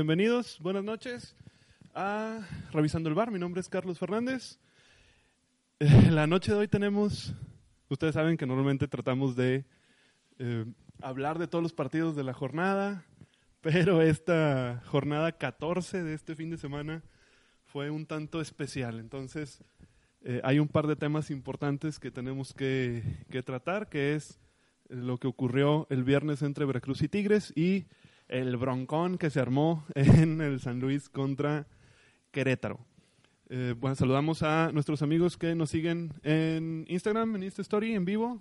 bienvenidos, buenas noches a Revisando el Bar. Mi nombre es Carlos Fernández. Eh, la noche de hoy tenemos, ustedes saben que normalmente tratamos de eh, hablar de todos los partidos de la jornada, pero esta jornada 14 de este fin de semana fue un tanto especial. Entonces, eh, hay un par de temas importantes que tenemos que, que tratar, que es lo que ocurrió el viernes entre Veracruz y Tigres y el broncón que se armó en el San Luis contra Querétaro. Eh, bueno, saludamos a nuestros amigos que nos siguen en Instagram, en Insta Story, en vivo.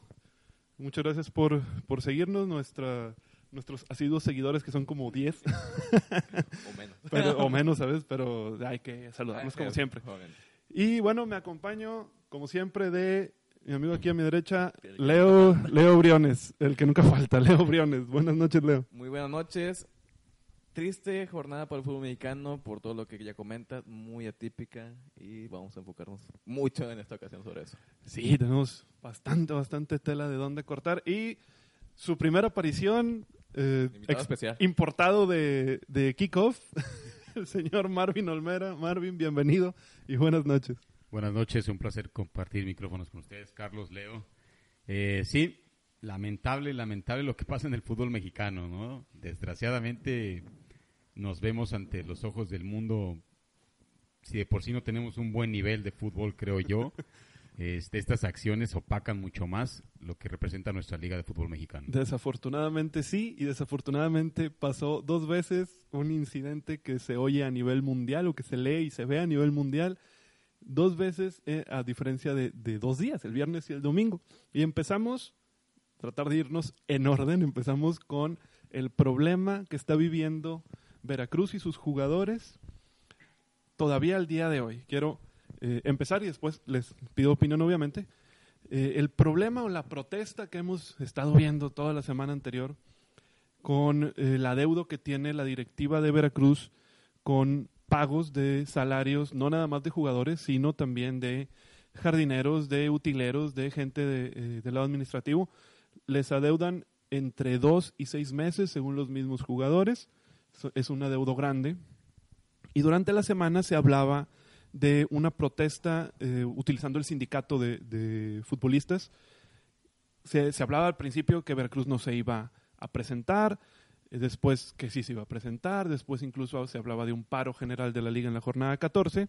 Muchas gracias por, por seguirnos, nuestra, nuestros asiduos seguidores que son como 10. o menos. Pero, o menos, ¿sabes? Pero hay que saludarnos como siempre. Y bueno, me acompaño, como siempre, de mi amigo aquí a mi derecha, Leo, Leo Briones, el que nunca falta, Leo Briones. Buenas noches, Leo. Muy buenas noches. Triste jornada para el fútbol mexicano por todo lo que ya comentas, muy atípica y vamos a enfocarnos mucho en esta ocasión sobre eso. Sí, tenemos bastante, bastante tela de dónde cortar y su primera aparición eh, especial. importado de, de Kickoff, el señor Marvin Olmera. Marvin, bienvenido y buenas noches. Buenas noches, un placer compartir micrófonos con ustedes, Carlos, Leo. Eh, sí, lamentable, lamentable lo que pasa en el fútbol mexicano, ¿no? Desgraciadamente nos vemos ante los ojos del mundo, si de por sí no tenemos un buen nivel de fútbol, creo yo, este, estas acciones opacan mucho más lo que representa nuestra Liga de Fútbol Mexicano. Desafortunadamente sí, y desafortunadamente pasó dos veces un incidente que se oye a nivel mundial o que se lee y se ve a nivel mundial dos veces eh, a diferencia de, dos días, el viernes y el domingo. Y empezamos, tratar de irnos en orden, empezamos con el problema que está viviendo Veracruz y sus jugadores todavía al día de hoy. Quiero eh, empezar y después les pido opinión obviamente. Eh, el problema o la protesta que hemos estado viendo toda la semana anterior con el adeudo que tiene la directiva de Veracruz con pagos de salarios, no nada más de jugadores, sino también de jardineros, de utileros, de gente de, eh, del lado administrativo. Les adeudan entre dos y seis meses, según los mismos jugadores. Es un adeudo grande. Y durante la semana se hablaba de una protesta eh, utilizando el sindicato de, futbolistas. Se, se, hablaba al principio que Veracruz no se iba a presentar, después que sí se iba a presentar, después incluso se hablaba de un paro general de la liga en la jornada 14.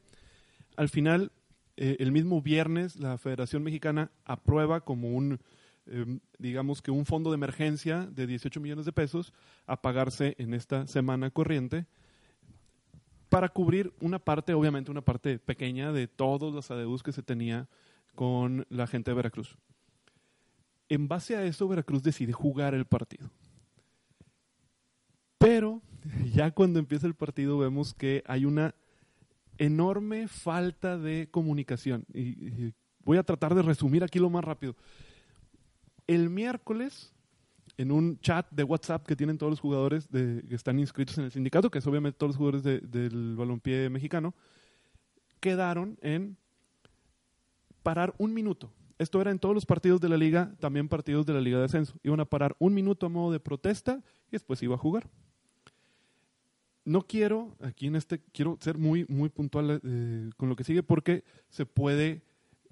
Al final, eh, el mismo viernes, la Federación Mexicana aprueba como un, em, digamos que un fondo de emergencia de 18 millones de pesos a pagarse en esta semana corriente para cubrir una parte, obviamente una parte pequeña de todos los adeudos que se tenía con la gente de Veracruz. En base a eso, Veracruz decide jugar el partido. Pero ya cuando empieza el partido vemos que hay una enorme falta de comunicación. Y, voy a tratar de resumir aquí lo más rápido. El miércoles, en un chat de WhatsApp que tienen todos los jugadores de, que están inscritos en el sindicato, que es obviamente todos los jugadores del balompié mexicano, quedaron en parar un minuto. Esto era en todos los partidos de la liga, también partidos de la liga de ascenso. Iban a parar un minuto a modo de protesta y después iba a jugar no quiero, aquí en este, quiero ser muy, muy puntual eh, con lo que sigue porque se puede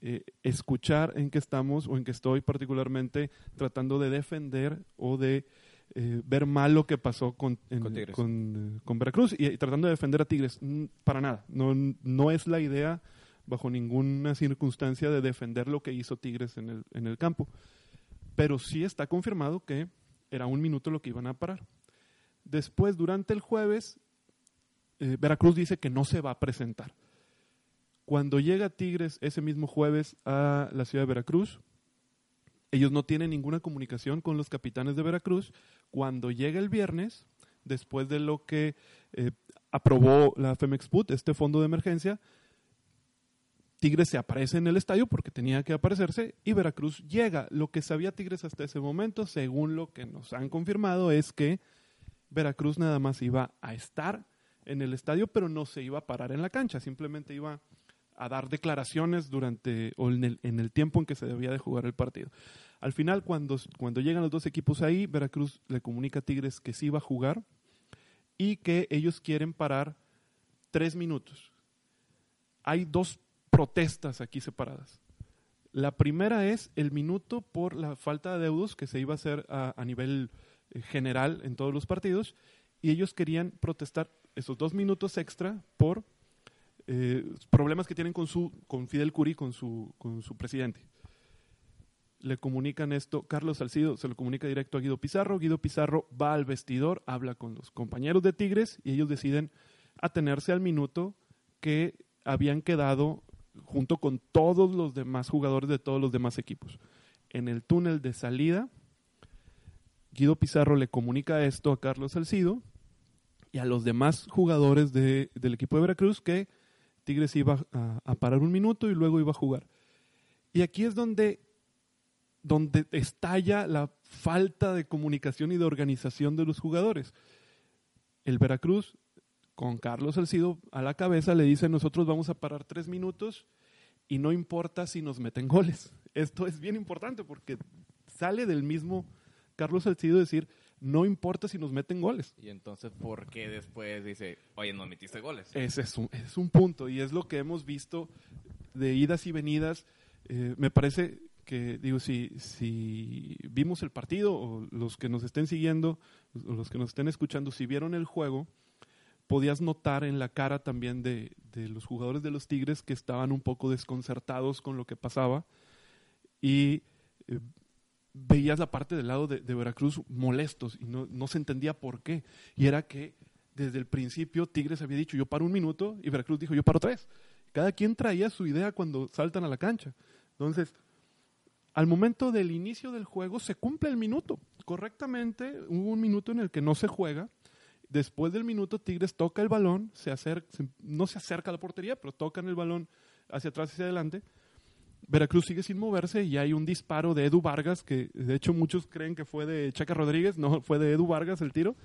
eh, escuchar en que estamos o en que estoy particularmente tratando de defender o de eh, ver mal lo que pasó con, con, Veracruz y, tratando de defender a Tigres. Para nada, no, no es la idea bajo ninguna circunstancia de defender lo que hizo Tigres en el, en el campo. Pero sí está confirmado que era un minuto lo que iban a parar. Después, durante el jueves, eh, Veracruz dice que no se va a presentar. Cuando llega Tigres ese mismo jueves a la ciudad de Veracruz, ellos no tienen ninguna comunicación con los capitanes de Veracruz. Cuando llega el viernes, después de lo que eh, aprobó la Femexput, este fondo de emergencia, Tigres se aparece en el estadio porque tenía que aparecerse y Veracruz llega. Lo que sabía Tigres hasta ese momento, según lo que nos han confirmado, es que Veracruz nada más iba a estar en el estadio, pero no se iba a parar en la cancha, simplemente iba a dar declaraciones durante o en el, en el tiempo en que se debía de jugar el partido. Al final, cuando, cuando llegan los dos equipos ahí, Veracruz le comunica a Tigres que sí iba a jugar y que ellos quieren parar tres minutos. Hay dos protestas aquí separadas. La primera es el minuto por la falta de deudos que se iba a hacer a, a nivel eh, general en todos los partidos y ellos querían protestar esos dos minutos extra por eh, problemas que tienen con su con Fidel Curi, con su, con su presidente. Le comunican esto, Carlos Salcido se lo comunica directo a Guido Pizarro, Guido Pizarro va al vestidor, habla con los compañeros de Tigres y ellos deciden atenerse al minuto que habían quedado junto con todos los demás jugadores de todos los demás equipos. En el túnel de salida, Guido Pizarro le comunica esto a Carlos Salcido a los demás jugadores de- del equipo de Veracruz que Tigres iba a, a parar un minuto y luego iba a jugar. Y aquí es donde, donde estalla la falta de comunicación y de organización de los jugadores. El Veracruz, con Carlos Salcido a la cabeza, le dice, nosotros vamos a parar tres minutos y no importa si nos meten goles. Esto es bien importante porque sale del mismo Carlos Salcido decir, no importa si nos meten goles. Y entonces, ¿por qué después dice, oye, no metiste goles? Ese es un, es un punto y es lo que hemos visto de idas y venidas. Eh, me parece que, digo, si, si vimos el partido o los que nos estén siguiendo, o los que nos estén escuchando, si vieron el juego, podías notar en la cara también de, de los jugadores de los Tigres que estaban un poco desconcertados con lo que pasaba y eh, veías la parte del lado de, Veracruz molestos y no, no se entendía por qué. Y era que desde el principio Tigres había dicho yo paro un minuto y Veracruz dijo yo paro tres. Cada quien traía su idea cuando saltan a la cancha. Entonces, al momento del inicio del juego se cumple el minuto. Correctamente hubo un minuto en el que no se juega. Después del minuto Tigres toca el balón, se acerca, no se acerca a la portería, pero tocan el balón hacia atrás y hacia adelante. Veracruz sigue sin moverse y hay un disparo de Edu Vargas, que de hecho muchos creen que fue de Chaca Rodríguez, no, fue de Edu Vargas el tiro,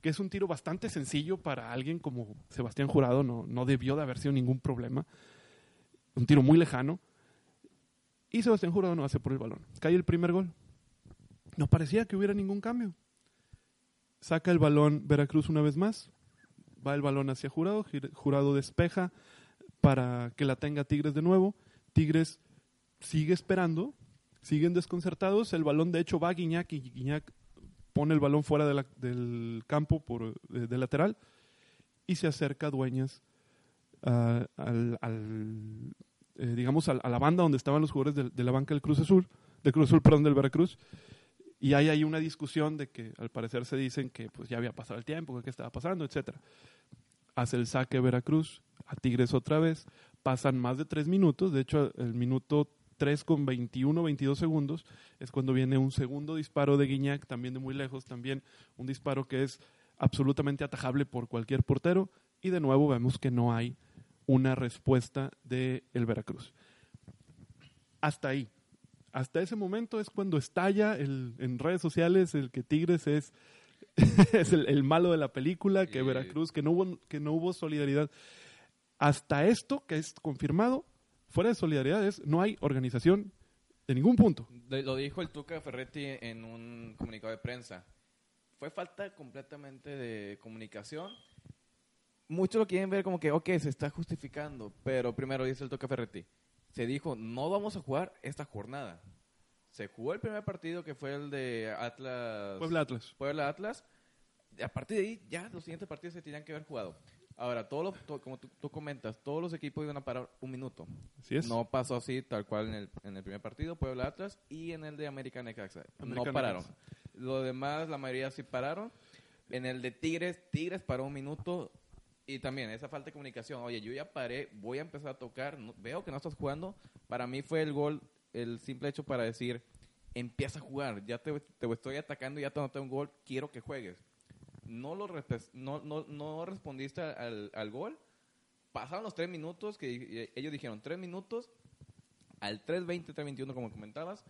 que es un tiro bastante sencillo para alguien como Sebastián Jurado, no, no debió de haber sido ningún problema. Un tiro muy lejano. Y Sebastián Jurado no hace por el balón. Cae el primer gol. No parecía que hubiera ningún cambio. Saca el balón Veracruz una vez más. Va el balón hacia Jurado. Jurado despeja para que la tenga Tigres de nuevo. Tigres sigue esperando. Siguen desconcertados. El balón de hecho va a Guiñac y Guiñac pone el balón fuera de del campo por, de, de lateral y se acerca a Dueñas ah, al, eh, digamos a, la banda donde estaban los jugadores de, la banca del Cruz Azul, del Cruz Azul, perdón, del Veracruz. Y hay ahí una discusión de que al parecer se dicen que pues ya había pasado el tiempo, que estaba pasando, etcétera. Hace el saque Veracruz, a Tigres otra vez, pasan más de tres minutos, de hecho el minuto 3 con 21, 22 segundos es cuando viene un segundo disparo de Guiñac, también de muy lejos, también un disparo que es absolutamente atajable por cualquier portero y de nuevo vemos que no hay una respuesta de el Veracruz. Hasta ahí. Hasta ese momento es cuando estalla el, en redes sociales el que Tigres es, es el, el malo de la película, que Veracruz, que no, hubo, que no hubo solidaridad. Hasta esto, que es confirmado, fuera de solidaridad, es no hay organización de ningún punto. Lo dijo el Tuca Ferretti en un comunicado de prensa. Fue falta completamente de comunicación. Muchos lo quieren ver como que, ok, se está justificando, pero primero dice el Tuca Ferretti. Se dijo, no vamos a jugar esta jornada. Se jugó el primer partido que fue el de Atlas. Puebla Atlas. Puebla Atlas. A partir de ahí, ya los siguientes partidos se tenían que haber jugado. Ahora, todo lo- to- como tú, tú comentas, todos los equipos iban a parar un minuto. Así es. No pasó así, tal cual en el, en el primer partido, Puebla Atlas, y en el de América Necaxa. no pararon. Lo demás, la mayoría sí pararon. En el de Tigres, Tigres paró un minuto. Y también esa falta de comunicación. Oye, yo ya paré, voy a empezar a tocar, no- veo que no estás jugando. Para mí fue el gol, el simple hecho para decir, empieza a jugar, ya te, te estoy atacando, ya te anoté un gol, quiero que juegues. No, lo no, no, respondiste al, al gol. Pasaron los tres minutos, que ellos dijeron tres minutos, al 3.20, 3.21 como comentabas,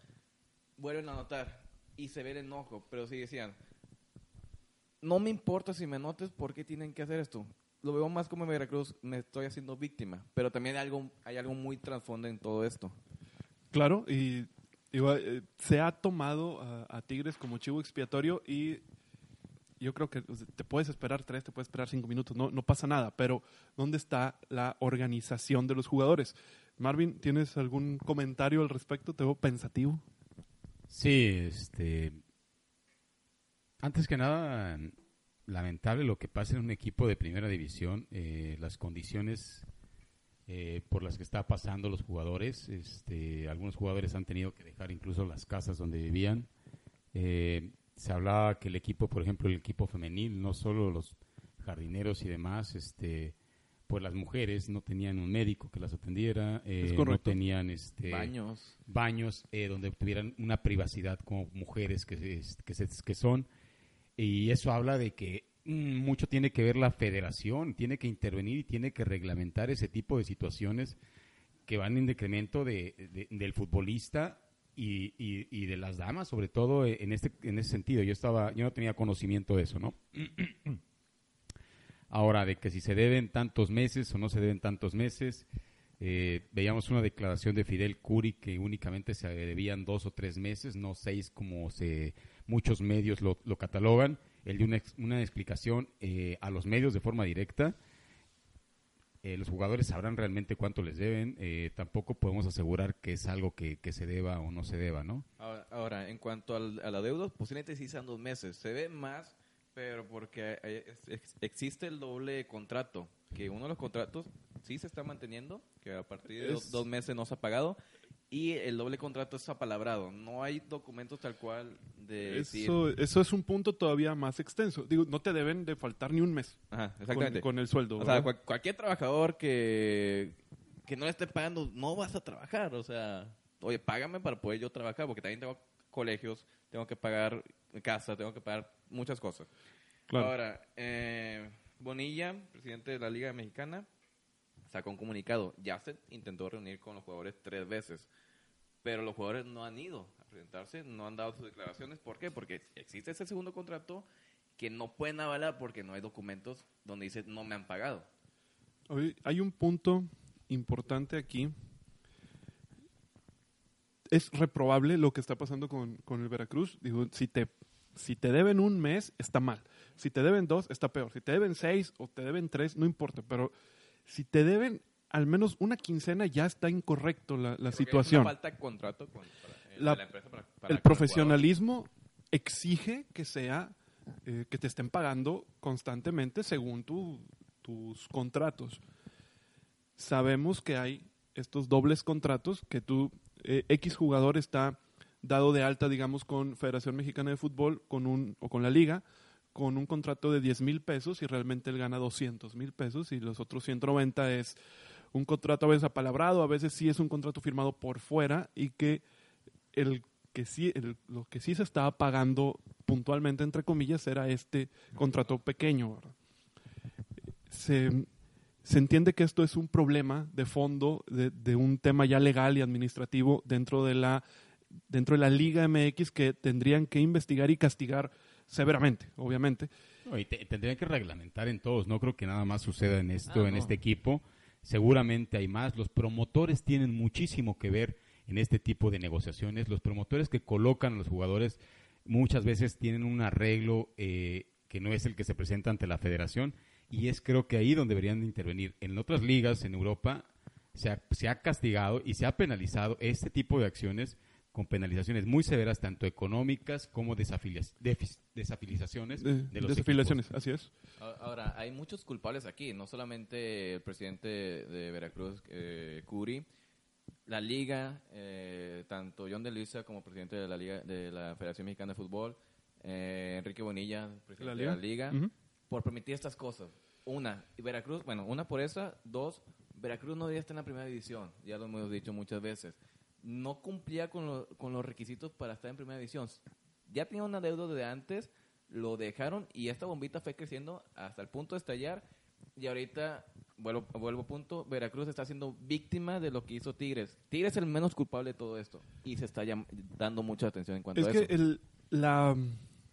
vuelven a anotar y se ve el enojo, pero sí decían, no me importa si me anotes, ¿por qué tienen que hacer esto? Lo veo más como en Veracruz, me estoy haciendo víctima, pero también hay algo, hay algo muy trasfondo en todo esto. Claro, y eh, se ha tomado a Tigres como chivo expiatorio y yo creo que te puedes esperar tres, te puedes esperar cinco minutos, no, no pasa nada, pero ¿dónde está la organización de los jugadores? Marvin, ¿tienes algún comentario al respecto? Te veo pensativo. Sí, este. Antes que nada, lamentable lo que pasa en un equipo de primera división, eh, las condiciones eh, por las que está pasando los jugadores. Este, algunos jugadores han tenido que dejar incluso las casas donde vivían. Eh, se hablaba que el equipo, por ejemplo, el equipo femenil, no solo los jardineros y demás, este, pues las mujeres no tenían un médico que las atendiera, no tenían este, baños, baños donde tuvieran una privacidad como mujeres que, que, que son. Y eso habla de que mm, mucho tiene que ver la federación, tiene que intervenir y tiene que reglamentar ese tipo de situaciones que van en decremento de, del futbolista y, y, de las damas, sobre todo en este en ese sentido. Yo estaba, yo no tenía conocimiento de eso, ¿no? Ahora, de que si se deben tantos meses o no se deben tantos meses, eh, veíamos una declaración de Fidel Curi que únicamente se debían dos o tres meses, no seis como se muchos medios lo, catalogan, el de una, una explicación eh, a los medios de forma directa. Eh, los jugadores sabrán realmente cuánto les deben. Eh, tampoco podemos asegurar que es algo que, se deba o no se deba, ¿no? Ahora, en cuanto al, a la deuda, posiblemente sí sean dos meses. Se ve más, pero porque existe el doble contrato. Que uno de los contratos sí se está manteniendo, que a partir de dos meses no se ha pagado y el doble contrato es apalabrado. No hay documentos tal cual de eso, eso es un punto todavía más extenso. Digo, no te deben de faltar ni un mes Con, el sueldo. O sea, cualquier trabajador que, que no le esté pagando, no vas a trabajar. O sea, oye, págame para poder yo trabajar, porque también tengo colegios, tengo que pagar casa, tengo que pagar muchas cosas. Ahora, eh, Bonilla, presidente de la Liga Mexicana, sacó un comunicado. Ya se intentó reunir con los jugadores tres veces, pero los jugadores no han ido a presentarse, no han dado sus declaraciones. ¿Por qué? Porque existe ese segundo contrato que no pueden avalar porque no hay documentos donde dice no me han pagado. hay un punto importante aquí. Es reprobable lo que está pasando con, con el Veracruz. Digo, si te, si te deben un mes, está mal. Si te deben dos, está peor. Si te deben seis o te deben tres, no importa. Pero si te deben al menos una quincena, ya está incorrecto la, la situación. falta contrato con, eh, la, empresa para, el profesionalismo exige que sea eh, que te estén pagando constantemente según tus contratos. Sabemos que hay estos dobles contratos que tú eh, X jugador está dado de alta, digamos, con Federación Mexicana de Fútbol con un, o con la liga, con un contrato de 10 mil pesos y realmente él gana 200 mil pesos y los otros 190 es un contrato a veces apalabrado, a veces sí es un contrato firmado por fuera y que el que sí, lo que sí se estaba pagando puntualmente, entre comillas, era este contrato pequeño. Se, se, entiende que esto es un problema de fondo de, de, un tema ya legal y administrativo dentro de la dentro de la Liga MX que tendrían que investigar y castigar severamente, obviamente. y tendrían que reglamentar en todos. No creo que nada más suceda en esto, ah, en este equipo. Seguramente hay más. Los promotores tienen muchísimo que ver en este tipo de negociaciones. Los promotores que colocan a los jugadores muchas veces tienen un arreglo eh, que no es el que se presenta ante la federación y es creo que ahí donde deberían de intervenir. En otras ligas en Europa se ha, se ha castigado y se ha penalizado este tipo de acciones con penalizaciones muy severas, tanto económicas como desafiliaciones de, los desafiliaciones, así es. Ahora, hay muchos culpables aquí, no solamente el presidente de Veracruz, eh, Curi, la liga, eh, tanto John de Luisa como presidente de la liga de la Federación Mexicana de Fútbol, eh, Enrique Bonilla, presidente de la liga, por permitir estas cosas. Una, Veracruz, bueno, una por esa, dos, Veracruz no debía estar en la primera división, ya lo hemos dicho muchas veces no cumplía con, con los requisitos para estar en primera división. Ya tenía una deuda de antes, lo dejaron y esta bombita fue creciendo hasta el punto de estallar. Y ahorita, vuelvo, vuelvo a punto, Veracruz está siendo víctima de lo que hizo Tigres. Tigres es el menos culpable de todo esto y se está dando mucha atención en cuanto a eso. Es que el, la,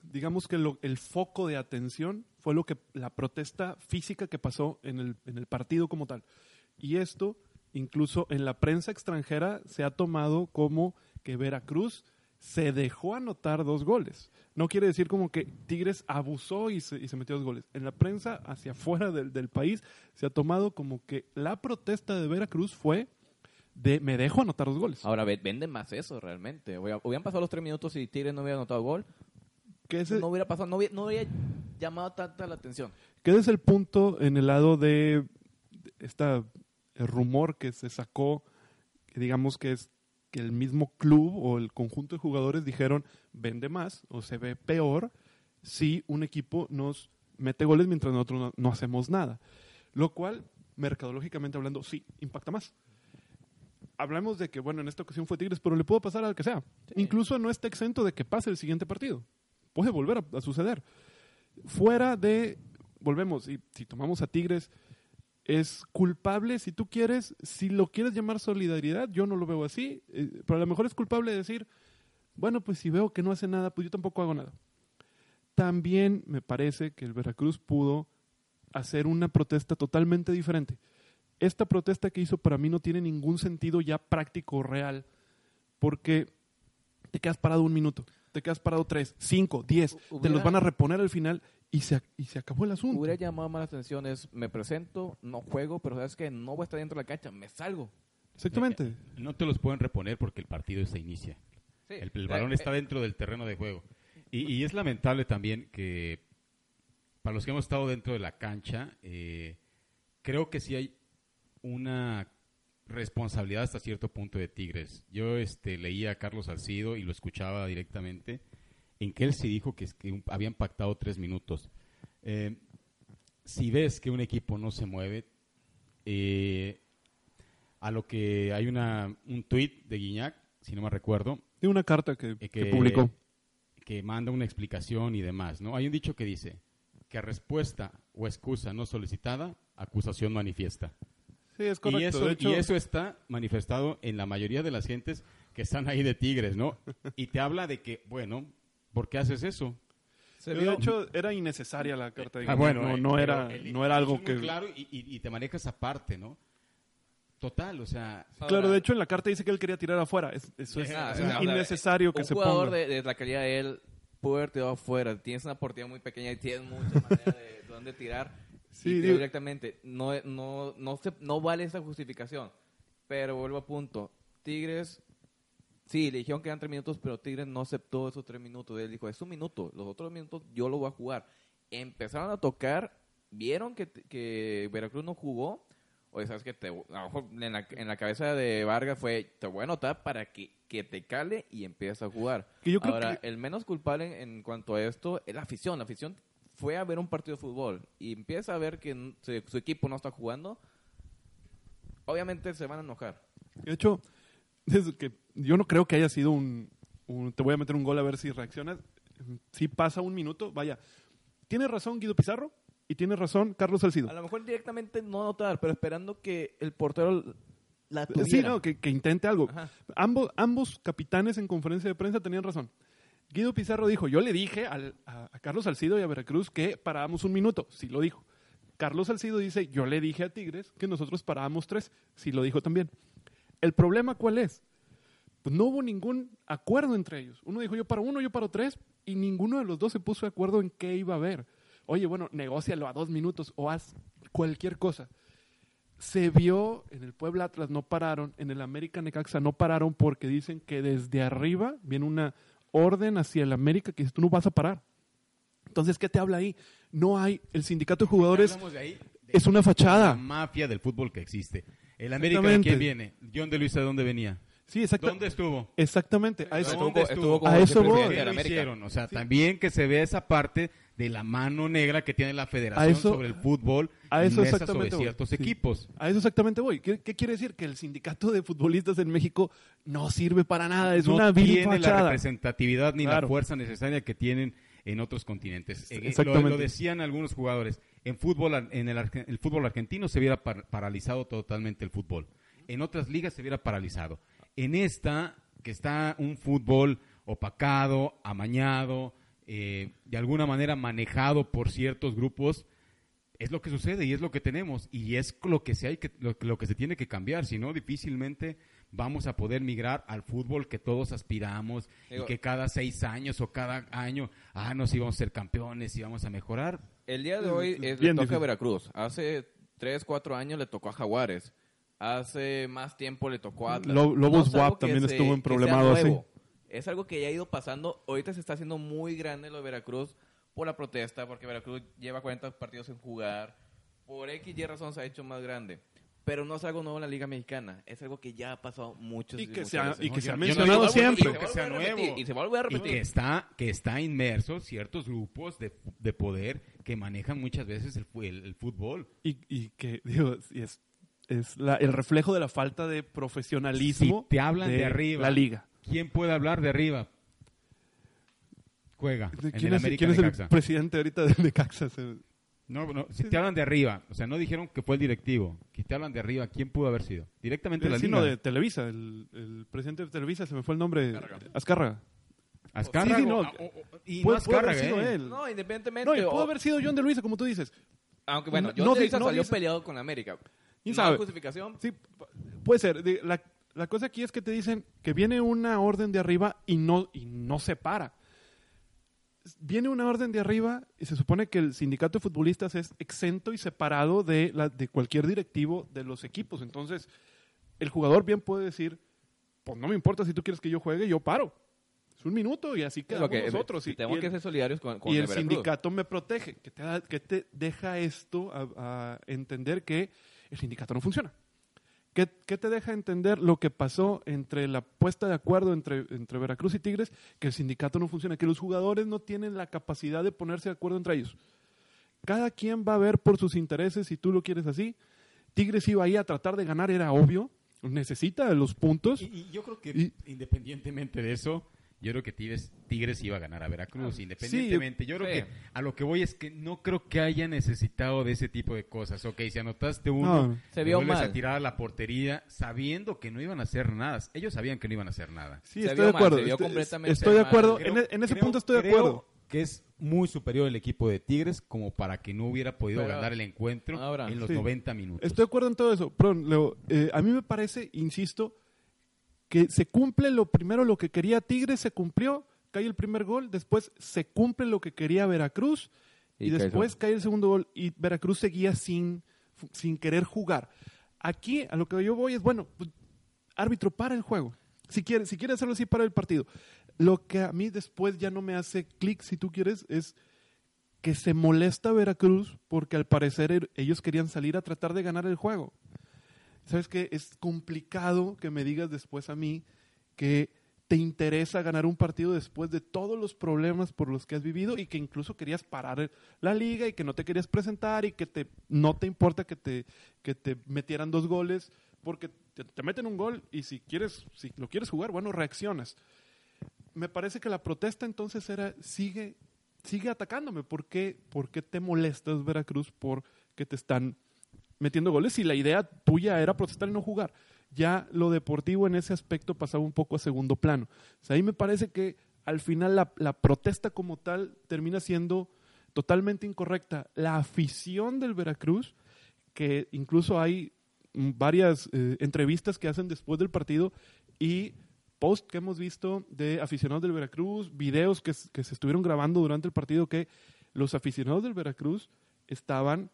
digamos que el foco de atención fue lo que la protesta física que pasó en el, en el partido como tal. Y esto incluso en la prensa extranjera se ha tomado como que Veracruz se dejó anotar dos goles. No quiere decir como que Tigres abusó y se, y se metió dos goles. En la prensa, hacia afuera del, del país, se ha tomado como que la protesta de Veracruz fue de me dejo anotar dos goles. Ahora, ve- venden más eso realmente. Hubiera- Hubieran pasado los tres minutos y Tigres no hubiera anotado gol. No hubiera pasado, no hubiera, no hubiera llamado tanta la atención. ese es el punto en el lado de esta el rumor que se sacó, que digamos que es que el mismo club o el conjunto de jugadores dijeron vende más o se ve peor si un equipo nos mete goles mientras nosotros no, no hacemos nada. Lo cual, mercadológicamente hablando, sí, impacta más. Hablamos de que, bueno, en esta ocasión fue Tigres, pero le puede pasar al que sea. Incluso no está exento de que pase el siguiente partido. Puede volver a- a suceder fuera de, volvemos, y si tomamos a Tigres, es culpable, si tú quieres, si lo quieres llamar solidaridad, yo no lo veo así, eh, pero a lo mejor es culpable de decir, bueno, pues si veo que no hace nada, pues yo tampoco hago nada. También me parece que el Veracruz pudo hacer una protesta totalmente diferente. Esta protesta que hizo para mí no tiene ningún sentido ya práctico o real, porque te quedas parado un minuto, te quedas parado tres, cinco, diez, te los van a reponer al final y se, y se acabó el asunto. Hubiera llamado más la atención es, me presento, no juego, pero sabes que no voy a estar dentro de la cancha, me salgo. Exactamente. No te los pueden reponer porque el partido se inicia. Sí. El, el Eh, balón eh, está dentro del terreno de juego. Y, y es lamentable también que para los que hemos estado dentro de la cancha, eh, creo que sí hay una responsabilidad hasta cierto punto de Tigres. Yo este, leía a Carlos Salcido y lo escuchaba directamente, en que él sí dijo que, que habían pactado tres minutos. Eh, si ves que un equipo no se mueve, eh, a lo que hay una, un tuit de Guiñac, si no me recuerdo, Tiene una carta que, eh, que publicó. que manda una explicación y demás, ¿no? Hay un dicho que dice que respuesta o excusa no solicitada, acusación manifiesta. Sí, es correcto. Y eso, de hecho, y eso está manifestado en la mayoría de las gentes que están ahí de Tigres, ¿no? Y te habla de que, bueno, ¿por qué haces eso? se de hecho, era innecesaria la carta. de Ah, bueno, no, no era, el- no era algo que... Claro, y, y- te manejas aparte, ¿no? Total, o sea... Claro, de hecho en la carta dice que él quería tirar afuera. Es- eso es, Ah, es o sea, innecesario que un se jugador ponga. de, de la calidad de él pudo haber tirado afuera. Tienes una portería muy pequeña y tienes muchas maneras de dónde tirar. Sí, digo- directamente. No, no, no, se, no vale esa justificación. Pero vuelvo a punto. Tigres, sí, le dijeron que eran tres minutos, pero Tigres no aceptó esos tres minutos. Él dijo, es un minuto, los otros minutos yo lo voy a jugar. Empezaron a tocar, vieron que, que Veracruz no jugó. Oye, sabes que te, a lo mejor en la, en la cabeza de Vargas fue, te voy a anotar para que, que te cale y empieces a jugar. Que yo creo Ahora, que- el menos culpable en, en cuanto a esto es la afición. La afición fue a ver un partido de fútbol y empieza a ver que se- su equipo no está jugando. Obviamente se van a enojar. De hecho, es que yo no creo que haya sido un, un- Te voy a meter un gol a ver si reaccionas. Si pasa un minuto, vaya. Tiene razón Guido Pizarro y tiene razón Carlos Salcido. A lo mejor directamente no anotar, pero esperando que el portero la tuviera. Sí, no, que, que intente algo. Ajá. Ambos, ambos capitanes en conferencia de prensa tenían razón. Guido Pizarro dijo, yo le dije al- a, a Carlos Salcido y a Veracruz que parábamos un minuto. Sí lo dijo. Carlos Salcido dice, yo le dije a Tigres que nosotros parábamos tres. Sí lo dijo también. ¿El problema cuál es? Pues no hubo ningún acuerdo entre ellos. Uno dijo, yo paro uno, yo paro tres, y ninguno de los dos se puso de acuerdo en qué iba a haber. Oye, bueno, negócialo a dos minutos o haz cualquier cosa se vio en el Puebla Atlas no pararon, en el América Necaxa no pararon porque dicen que desde arriba viene una orden hacia el América que dice, tú no vas a parar. Entonces, ¿qué te habla ahí? No hay, el sindicato de jugadores de ahí, de es una la fachada. mafia del fútbol que existe. El América, ¿de Exactamente. quién viene? John de Luisa, ¿de dónde venía? Sí, exacta- ¿Dónde estuvo? exactamente. A eso, ¿Dónde estuvo- A eso ¿Por voy. de la hicieron? O sea, también que se vea esa parte de la mano negra que tiene la federación eso- sobre el fútbol a eso exactamente sobre voy. ciertos Sí. equipos. A eso exactamente voy. ¿Qué, qué quiere decir? Que el sindicato de futbolistas en México no sirve para nada. Es no una vil tiene la representatividad ni la fuerza necesaria que tienen en otros continentes. Eh, eh, Exactamente. Lo, lo decían algunos jugadores. En fútbol, en el, el fútbol argentino se hubiera par- paralizado totalmente el fútbol. En otras ligas se hubiera paralizado. En esta, que está un fútbol opacado, amañado, eh, de alguna manera manejado por ciertos grupos, es lo que sucede y es lo que tenemos y es lo que se hay que lo, lo que se tiene que cambiar, si no difícilmente vamos a poder migrar al fútbol que todos aspiramos Digo- y que cada seis años o cada año, ah, nos íbamos a ser campeones y vamos a mejorar. El día de hoy Es le toca a difícil. Veracruz. Hace 3, 4 años le tocó a Jaguares. Hace más tiempo le tocó a Atlas. Lo- Lobos algo WAP también se- estuvo en problemado así. Es algo que ya ha ido pasando. Ahorita se está haciendo muy grande lo de Veracruz por la protesta, porque Veracruz lleva 40 partidos sin jugar. Por X y razón se ha hecho más grande. Pero no es algo nuevo en la Liga Mexicana. Es algo que ya ha pasado muchos Y que muchas se ha, veces. y que se ha mencionado digo- siempre. y se que sea vuelve a repetir. Y se vuelve a Y repetir. que está, que está inmerso ciertos grupos de, de poder que manejan muchas veces el, el- el fútbol. Y, y que, digo, y es, es la- el reflejo de la falta de profesionalismo Si te hablan de arriba. la liga. ¿Quién puede hablar de arriba? Juega. en ¿Quién el es, América quién es el presidente ahorita de Necaxa? No, no, si te hablan de arriba, o sea, no dijeron que fue el directivo. Si te hablan de arriba, ¿quién pudo haber sido? Directamente la liga. no, de Televisa, el, el presidente de Televisa, se me fue el nombre. Azcárraga. Azcárraga. Sí, sí, no. o- o- o- y Puede- no puede haber sido ¿eh? él. No, independientemente. No, y pudo o- haber sido John de Luisa, como tú dices. Aunque bueno, No- yo no de Luisa no salió peleado con América. ¿Quién sabe? justificación. Sí, pu- puede ser. La, la cosa aquí es que te dicen que viene una orden de arriba y no, y no se para. Viene una orden de arriba y se supone que el sindicato de futbolistas es exento y separado de, la, de cualquier directivo de los equipos. Entonces, el jugador bien puede decir, pues no me importa si tú quieres que yo juegue, yo paro. Es un minuto y así quedamos lo que- nosotros. Y, tenemos y que el- ser solidarios con, con y el sindicato me protege. que te, da- que te deja esto a, a entender que el sindicato no funciona? ¿Qué, qué te deja entender lo que pasó entre la puesta de acuerdo entre, entre Veracruz y Tigres? Que el sindicato no funciona, que los jugadores no tienen la capacidad de ponerse de acuerdo entre ellos. Cada quien va a ver por sus intereses si tú lo quieres así. Tigres iba ahí a tratar de ganar, era obvio. Necesita los puntos. Y, y yo creo que Y- independientemente de eso, yo creo que Tigres, Tigres iba a ganar a Veracruz, independientemente. yo creo sí. que a lo que voy es que no creo que haya necesitado de ese tipo de cosas. Ok, si anotaste uno, No. Se vio vuelves mal. a tirar a la portería sabiendo que no iban a hacer nada. Ellos sabían que no iban a hacer nada. Sí, Se estoy vio de mal, acuerdo. se vio Estoy- completamente estoy de mal. acuerdo. Creo- en, e- en ese Creo- punto estoy de acuerdo. que es muy superior el equipo de Tigres como Para que no hubiera podido Pero- ganar el encuentro Ahora, en los sí. 90 minutos. Estoy de acuerdo en todo eso. Pero, Leo, eh, a mí me parece, insisto, que se cumple lo primero lo que quería Tigres, se cumplió, cae el primer gol, después se cumple lo que quería Veracruz y, después cae el segundo gol y Veracruz seguía sin, sin querer jugar. Aquí a lo que yo voy es, bueno, pues, árbitro, para el juego. Si quiere, si quiere hacerlo así, para el partido. Lo que a mí después ya no me hace clic, si tú quieres, es que se molesta Veracruz porque al parecer er- ellos querían salir a tratar de ganar el juego. ¿Sabes qué? Es complicado que me digas después a mí que te interesa ganar un partido después de todos los problemas por los que has vivido y que incluso querías parar la liga y que no te querías presentar y que no te importa que te, metieran dos goles porque te, te meten un gol y si quieres, si lo quieres jugar, bueno, reaccionas. Me parece que la protesta entonces era, sigue, sigue atacándome. ¿Por qué, ¿Por qué te molestas, Veracruz, por que te están metiendo goles si la idea tuya era protestar y no jugar? Ya lo deportivo en ese aspecto pasaba un poco a segundo plano. O sea, ahí me parece que al final la, protesta como tal termina siendo totalmente incorrecta. La afición del Veracruz, que incluso hay varias eh, entrevistas que hacen después del partido y post que hemos visto de aficionados del Veracruz, videos que, que se estuvieron grabando durante el partido que los aficionados del Veracruz estaban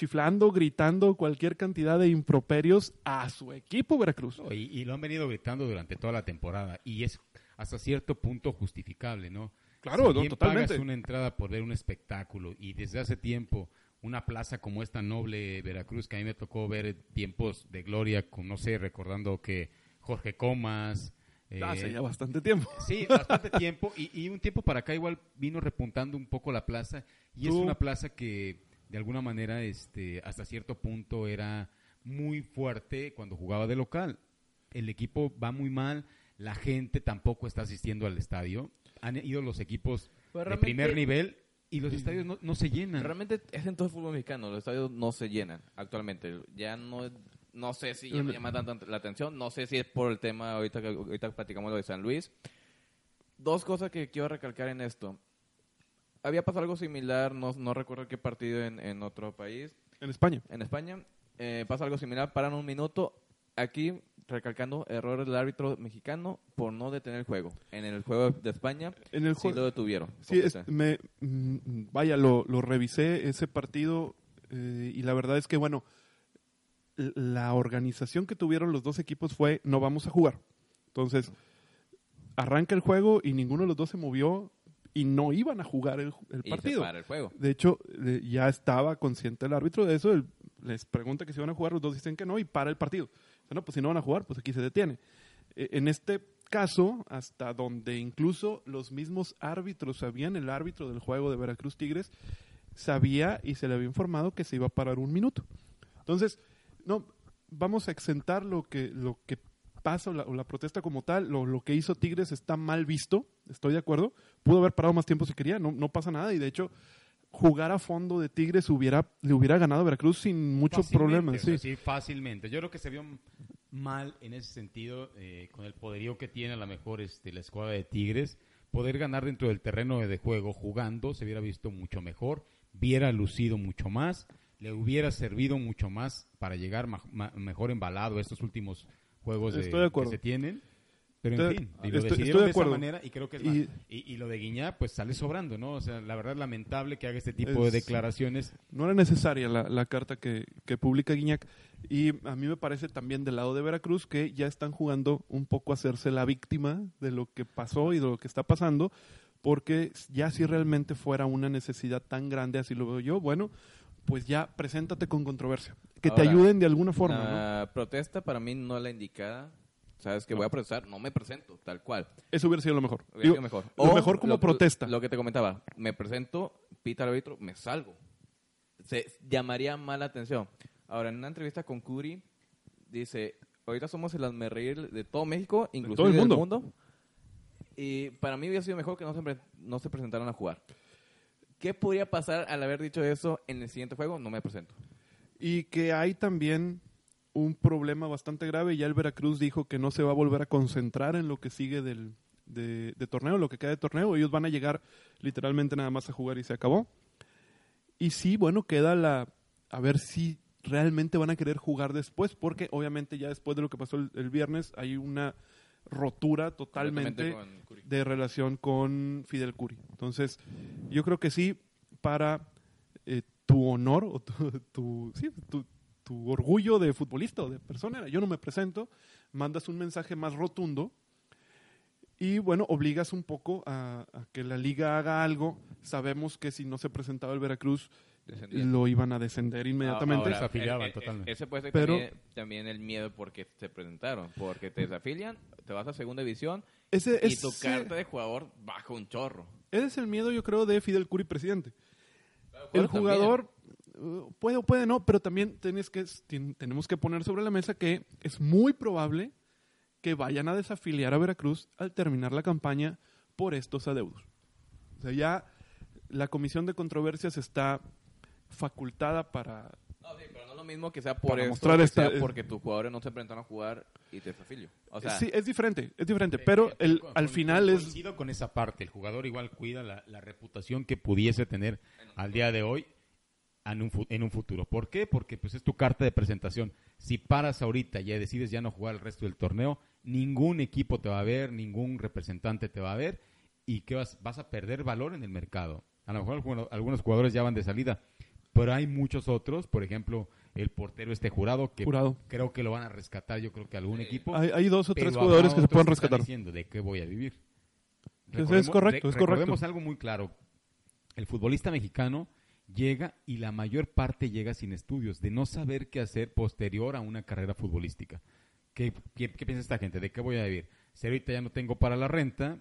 chiflando, gritando cualquier cantidad de improperios a su equipo Veracruz. No, y, y lo han venido gritando durante toda la temporada y es hasta cierto punto justificable, ¿no? Claro, Si no, totalmente. pagas una entrada por ver un espectáculo y desde hace tiempo una plaza como esta noble Veracruz que a mí me tocó ver tiempos de gloria, con no sé, recordando que Jorge Comas, eh, Hace ya bastante tiempo. Sí, bastante tiempo. Y, y un tiempo para acá igual vino repuntando un poco la plaza. Y es una plaza que de alguna manera este, hasta cierto punto era muy fuerte cuando jugaba de local. El equipo va muy mal, la gente tampoco está asistiendo al estadio. Han ido los equipos Pues de primer nivel y los estadios no, no se llenan. Realmente es en todo el fútbol mexicano. Los estadios no se llenan actualmente. Ya no, no sé si ya me llama tanto la atención. No sé si es por el tema ahorita que ahorita platicamos lo de San Luis. Dos cosas que quiero recalcar en esto. Había pasado algo similar, no, no recuerdo qué partido en, en otro país, En España. en España. Eh, pasa algo similar, paran un minuto. Aquí, recalcando, error del árbitro mexicano por no detener el juego. En el juego de España, En el sí lo detuvieron. Sí, es- me, mm, vaya, lo, lo revisé ese partido eh, y la verdad es que, bueno, la organización que tuvieron los dos equipos fue no vamos a jugar. Entonces, arranca el juego y ninguno de los dos se movió y no iban a jugar el, el partido. para el juego. De hecho, eh, ya estaba consciente el árbitro de eso. él les pregunta que si van a jugar, los dos dicen que no y para el partido. No, pues si no van a jugar, pues aquí se detiene. Eh, en este caso, hasta donde incluso los mismos árbitros sabían, el árbitro del juego de Veracruz Tigres sabía y se le había informado que se iba a parar un minuto. Entonces, no, vamos a exentar lo que, lo que pasa o la, o la protesta como tal. Lo, lo que hizo Tigres está mal visto, estoy de acuerdo. Pudo haber parado más tiempo si quería, no, no pasa nada. Y de hecho, jugar a fondo de Tigres hubiera, le hubiera ganado a Veracruz sin mucho Fácilmente, problema. o sea, Sí. sí, fácilmente. Yo creo que se vio mal en ese sentido, eh, con el poderío que tiene a lo mejor este, la escuadra de Tigres. Poder ganar dentro del terreno de juego jugando se hubiera visto mucho mejor, hubiera lucido mucho más, le hubiera servido mucho más para llegar ma- ma- mejor embalado a estos últimos juegos de- de que se tienen. Pero en Estoy- fin, estoy- decidieron estoy de de, esa manera y creo que es Y- y, y lo de Guiñá pues sale sobrando, ¿no? O sea, la verdad es lamentable que haga este tipo de Es- declaraciones No era necesaria la, la carta que, que publica Guiñac. Y a mí me parece también del lado de Veracruz que ya están jugando un poco a hacerse la víctima de lo que pasó y de lo que está pasando. Porque ya si realmente fuera una necesidad tan grande, así lo veo yo, bueno, pues ya preséntate con controversia. Que te ayuden de alguna forma. ¿no? Protesta para mí no la indicada. Sabes que voy a protestar, no me presento, tal cual. Eso hubiera sido lo mejor. Hubiera Digo, sido mejor. Lo O mejor como lo- protesta. Lo que te comentaba, me presento, pita el árbitro, me salgo. Se llamaría mala atención. Ahora, en una entrevista con Curi, dice, ahorita somos el reír de todo México, inclusive todo el del mundo. mundo. Y para mí hubiera sido mejor que no se, no se presentaran a jugar. ¿Qué podría pasar al haber dicho eso en el siguiente juego? No me presento. Y que hay también un problema bastante grave. Ya el Veracruz dijo que no se va a volver a concentrar en lo que sigue del, de, torneo, lo que queda de torneo. Ellos van a llegar literalmente nada más a jugar y se acabó. Y sí, bueno, queda la... A ver si realmente van a querer jugar después, porque obviamente ya después de lo que pasó el viernes hay una rotura totalmente de relación con Fidel Curi. Entonces, yo creo que sí, para eh, tu honor o tu, tu- sí, tu- tu orgullo de futbolista o de persona, yo no me presento, mandas un mensaje más rotundo y bueno, obligas un poco a, a que la liga haga algo. Sabemos que si no se presentaba el Veracruz, Descendiendo. lo iban a descender inmediatamente. Ahora, Desafiliaban eh, eh, totalmente. Ese puede ser Pero- también, también el miedo porque se presentaron. Porque te desafilian, te vas a segunda división ese, y tu carta de jugador baja un chorro. ese es el miedo, yo creo, de Fidel Curi, presidente. El jugador uh, puede o puede no, pero también tienes que, tenemos que poner sobre la mesa que es muy probable que vayan a desafiliar a Veracruz al terminar la campaña por estos adeudos. O sea, ya la comisión de controversias está facultada para... No, sí, pero no es lo mismo que sea por Para esto, mostrar que esta- sea porque tus jugadores no se presentaron a jugar y te desafilio. O sea, sí, es diferente, es diferente, pero el, Con- al con- final es... Coincido con esa parte. El jugador igual cuida la, la reputación que pudiese tener al día de hoy en un, fu- en un futuro. ¿Por qué? Porque pues es tu carta de presentación. Si paras ahorita y ya decides ya no jugar el resto del torneo, ningún equipo te va a ver, ningún representante te va a ver y que vas, vas a perder valor en el mercado. A lo mejor algunos jugadores ya van de salida, pero hay muchos otros, por ejemplo, el portero este jurado que Jurado. creo que lo van a rescatar, yo creo que algún equipo. Hay, hay dos o tres jugadores que se pueden están rescatar. diciendo de qué voy a vivir. Es- es correcto, es correcto. Recordemos algo muy claro. El futbolista mexicano llega y la mayor parte llega sin estudios, de no saber qué hacer posterior a una carrera futbolística. ¿Qué, qué, qué piensa esta gente? ¿De qué voy a vivir? Si ahorita ya no tengo para la renta,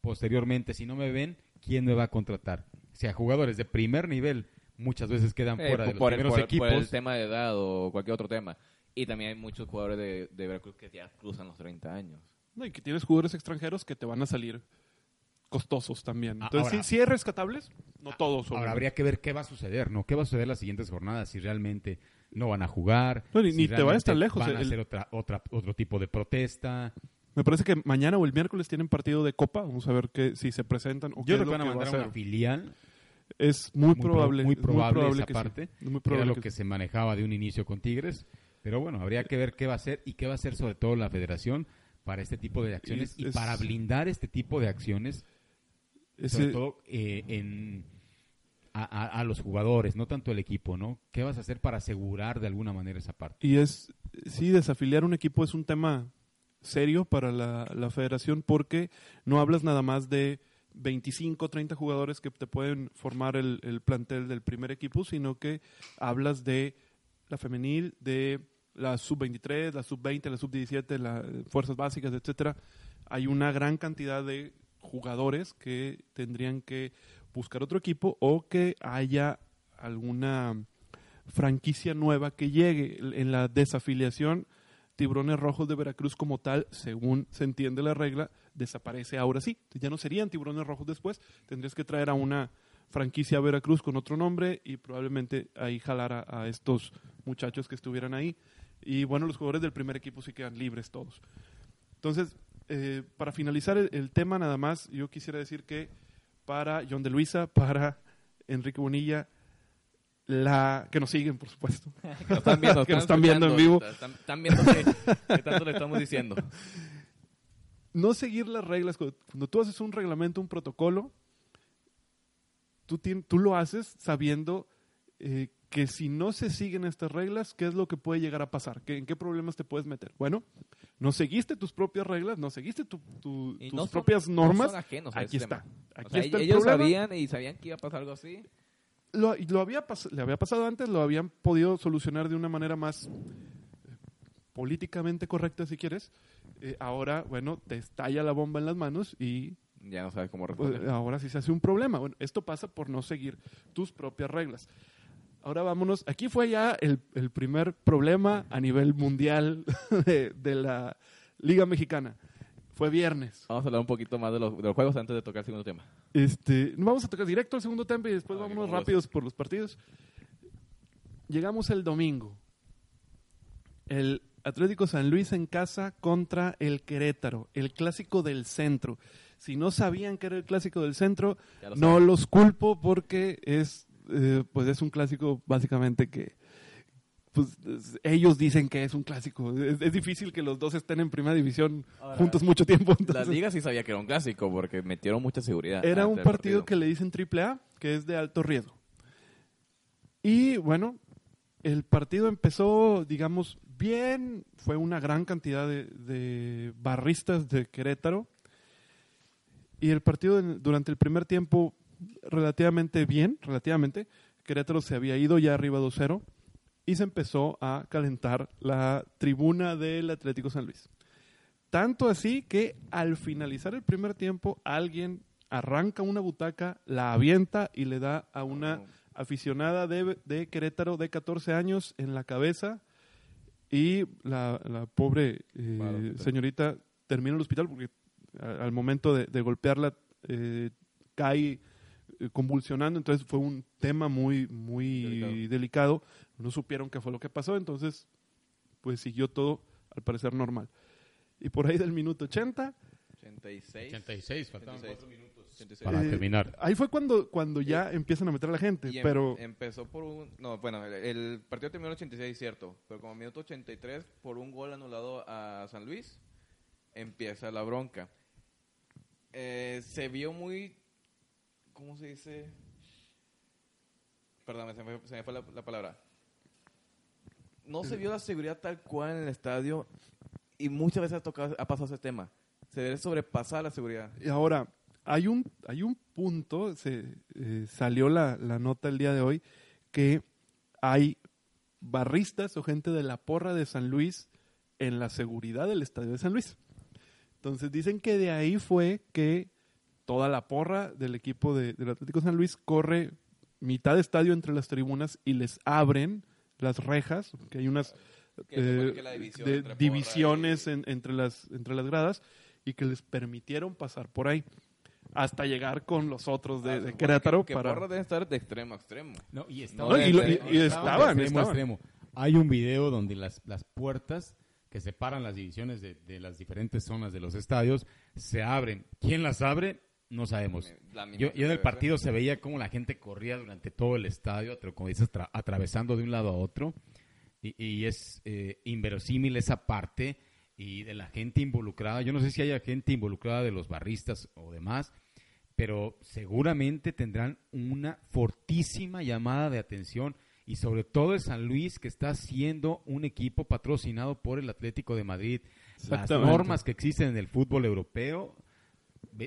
posteriormente, si no me ven, ¿quién me va a contratar? O sea, jugadores de primer nivel muchas veces quedan eh, fuera de los por, el, primeros por- equipos. por el tema de edad o cualquier otro tema. Y también hay muchos jugadores de, de Veracruz que ya cruzan los 30 años. No, y que tienes jugadores extranjeros que te van a salir costosos también. Ah, Entonces, ahora- sí, sí hay rescatables, no todos. Ahora habría que ver qué va a suceder, ¿no? ¿Qué va a suceder las siguientes jornadas? Si realmente no van a jugar. No, ni- si ni te vayas tan lejos, Van a el- hacer otra, otra, otro tipo de protesta. Me parece que mañana o el miércoles tienen partido de Copa. Vamos a ver que, si se presentan o qué Yo es creo que lo van a que va a mandar a una hacer. filial. Es muy, pro- probable. Muy es probable, esa que sí. parte. Muy que era lo que que sí. se manejaba de un inicio con Tigres. Pero bueno, habría que ver qué va a hacer y qué va a hacer sobre todo la federación para este tipo de acciones Es- y es- para blindar este tipo de acciones, Ese- sobre todo eh, en, a, a- a los jugadores, no tanto el equipo, ¿no? ¿Qué vas a hacer para asegurar de alguna manera esa parte? Y es, sí, desafiliar un equipo es un tema serio para la, la federación porque no hablas nada más de 25, 30 jugadores que te pueden formar el, el plantel del primer equipo, sino que hablas de la femenil, de la sub-23, la sub-20, la sub-17, las fuerzas básicas, etcétera. Hay una gran cantidad de jugadores que tendrían que buscar otro equipo o que haya alguna franquicia nueva que llegue en la desafiliación. Tiburones Rojos de Veracruz como tal, según se entiende la regla, desaparece ahora sí. Ya no serían Tiburones Rojos después. Tendrías que traer a una franquicia a Veracruz con otro nombre y probablemente ahí jalar a, estos muchachos que estuvieran ahí. Y bueno, los jugadores del primer equipo sí quedan libres todos. Entonces, eh, para finalizar el, el tema nada más, yo quisiera decir que para John de Luisa, para Enrique Bonilla, la que nos siguen, por supuesto. Que nos están viendo, Que nos están viendo en vivo. Están, están viendo que tanto le estamos diciendo. no seguir las reglas. Cuando tú haces un reglamento, un protocolo, tú, tú lo haces sabiendo eh, que si no se siguen estas reglas, ¿qué es lo que puede llegar a pasar? ¿Qué, ¿En qué problemas te puedes meter? Bueno, no seguiste tus propias reglas, no seguiste tu- tus no son- propias no normas. son ajenos aquí está. Aquí O sea, está el ellos problema. sabían y sabían que iba a pasar algo así. Lo, lo había le había pasado antes, lo habían podido solucionar de una manera más eh, políticamente correcta, si quieres. Eh, ahora, bueno, te estalla la bomba en las manos y Ya no sabes cómo responder. ahora sí se hace un problema. Bueno, esto pasa por no seguir tus propias reglas. Ahora vámonos. Aquí fue ya el, el primer problema a nivel mundial de, de la Liga Mexicana. Fue viernes. Vamos a hablar un poquito más de los, de los juegos antes de tocar el segundo tema. Este, vamos a tocar directo al segundo tiempo y después Ah, vámonos rápidos por los partidos. Llegamos el domingo. El Atlético San Luis en casa contra el Querétaro, el clásico del centro. Si no sabían que era el clásico del centro, lo no los culpo porque es, eh, pues es un clásico básicamente que pues, es- ellos dicen que es un clásico. Es, es difícil que los dos estén en primera división Ahora, juntos mucho tiempo. La entonces- liga sí sabía que era un clásico porque metieron mucha seguridad. era un partido que le dicen triple A, que es de alto riesgo. Y bueno, el partido empezó, digamos, bien. Fue una gran cantidad de, de barristas de Querétaro. Y el partido durante el primer tiempo relativamente bien, relativamente. Querétaro se había ido ya arriba 2-0 y se empezó a calentar la tribuna del Atlético San Luis. Tanto así que al finalizar el primer tiempo alguien arranca una butaca, la avienta y le da a una aficionada de, de Querétaro de 14 años en la cabeza y la, la pobre eh, señorita termina en el hospital porque a- al momento de, de golpearla eh, cae convulsionando, entonces fue un tema muy, muy Delicado. delicado. No supieron qué fue lo que pasó, entonces pues siguió todo al parecer normal. Y por ahí del minuto 80, 86. 86, faltaban 86. cuatro minutos 86. para Eh, terminar. ahí fue cuando, cuando ya empiezan a meter a la gente, Y em- pero empezó por un... No, bueno, el, el partido terminó en el 86, cierto. Pero como minuto 83, por un gol anulado a San Luis, empieza la bronca. Eh, se vio muy... ¿Cómo se dice? Perdón, se me, fue la, la palabra. No se vio la seguridad tal cual en el estadio y muchas veces ha pasado ese tema. Se debe sobrepasar la seguridad. Y ahora, hay un, hay un punto, se eh, salió la, la nota el día de hoy, que hay barristas o gente de la porra de San Luis en la seguridad del estadio de San Luis. Entonces dicen que de ahí fue que toda la porra del equipo de- del Atlético San Luis corre mitad de estadio entre las tribunas y les abren las rejas, que hay unas eh, que la división de entre porra divisiones y- en- entre, las, entre las gradas y que les permitieron pasar por ahí hasta llegar con los otros de, Ah, de Querétaro que, que para... Porra debe estar de extremo a extremo. No, y No, estaban, y lo- de y- extremo- de estaban. extremo. Hay un video donde las, las puertas que separan las divisiones de, de las diferentes zonas de los estadios, se abren. ¿Quién las abre? No sabemos. Yo, yo en el partido se veía como la gente corría durante todo el estadio, como dices, tra- atravesando de un lado a otro. Y, y es eh, inverosímil esa parte y de la gente involucrada. Yo no sé si haya gente involucrada de los barristas o demás, pero seguramente tendrán una fortísima llamada de atención y sobre todo el San Luis que está siendo un equipo patrocinado por el Atlético de Madrid. Las normas que existen en el fútbol europeo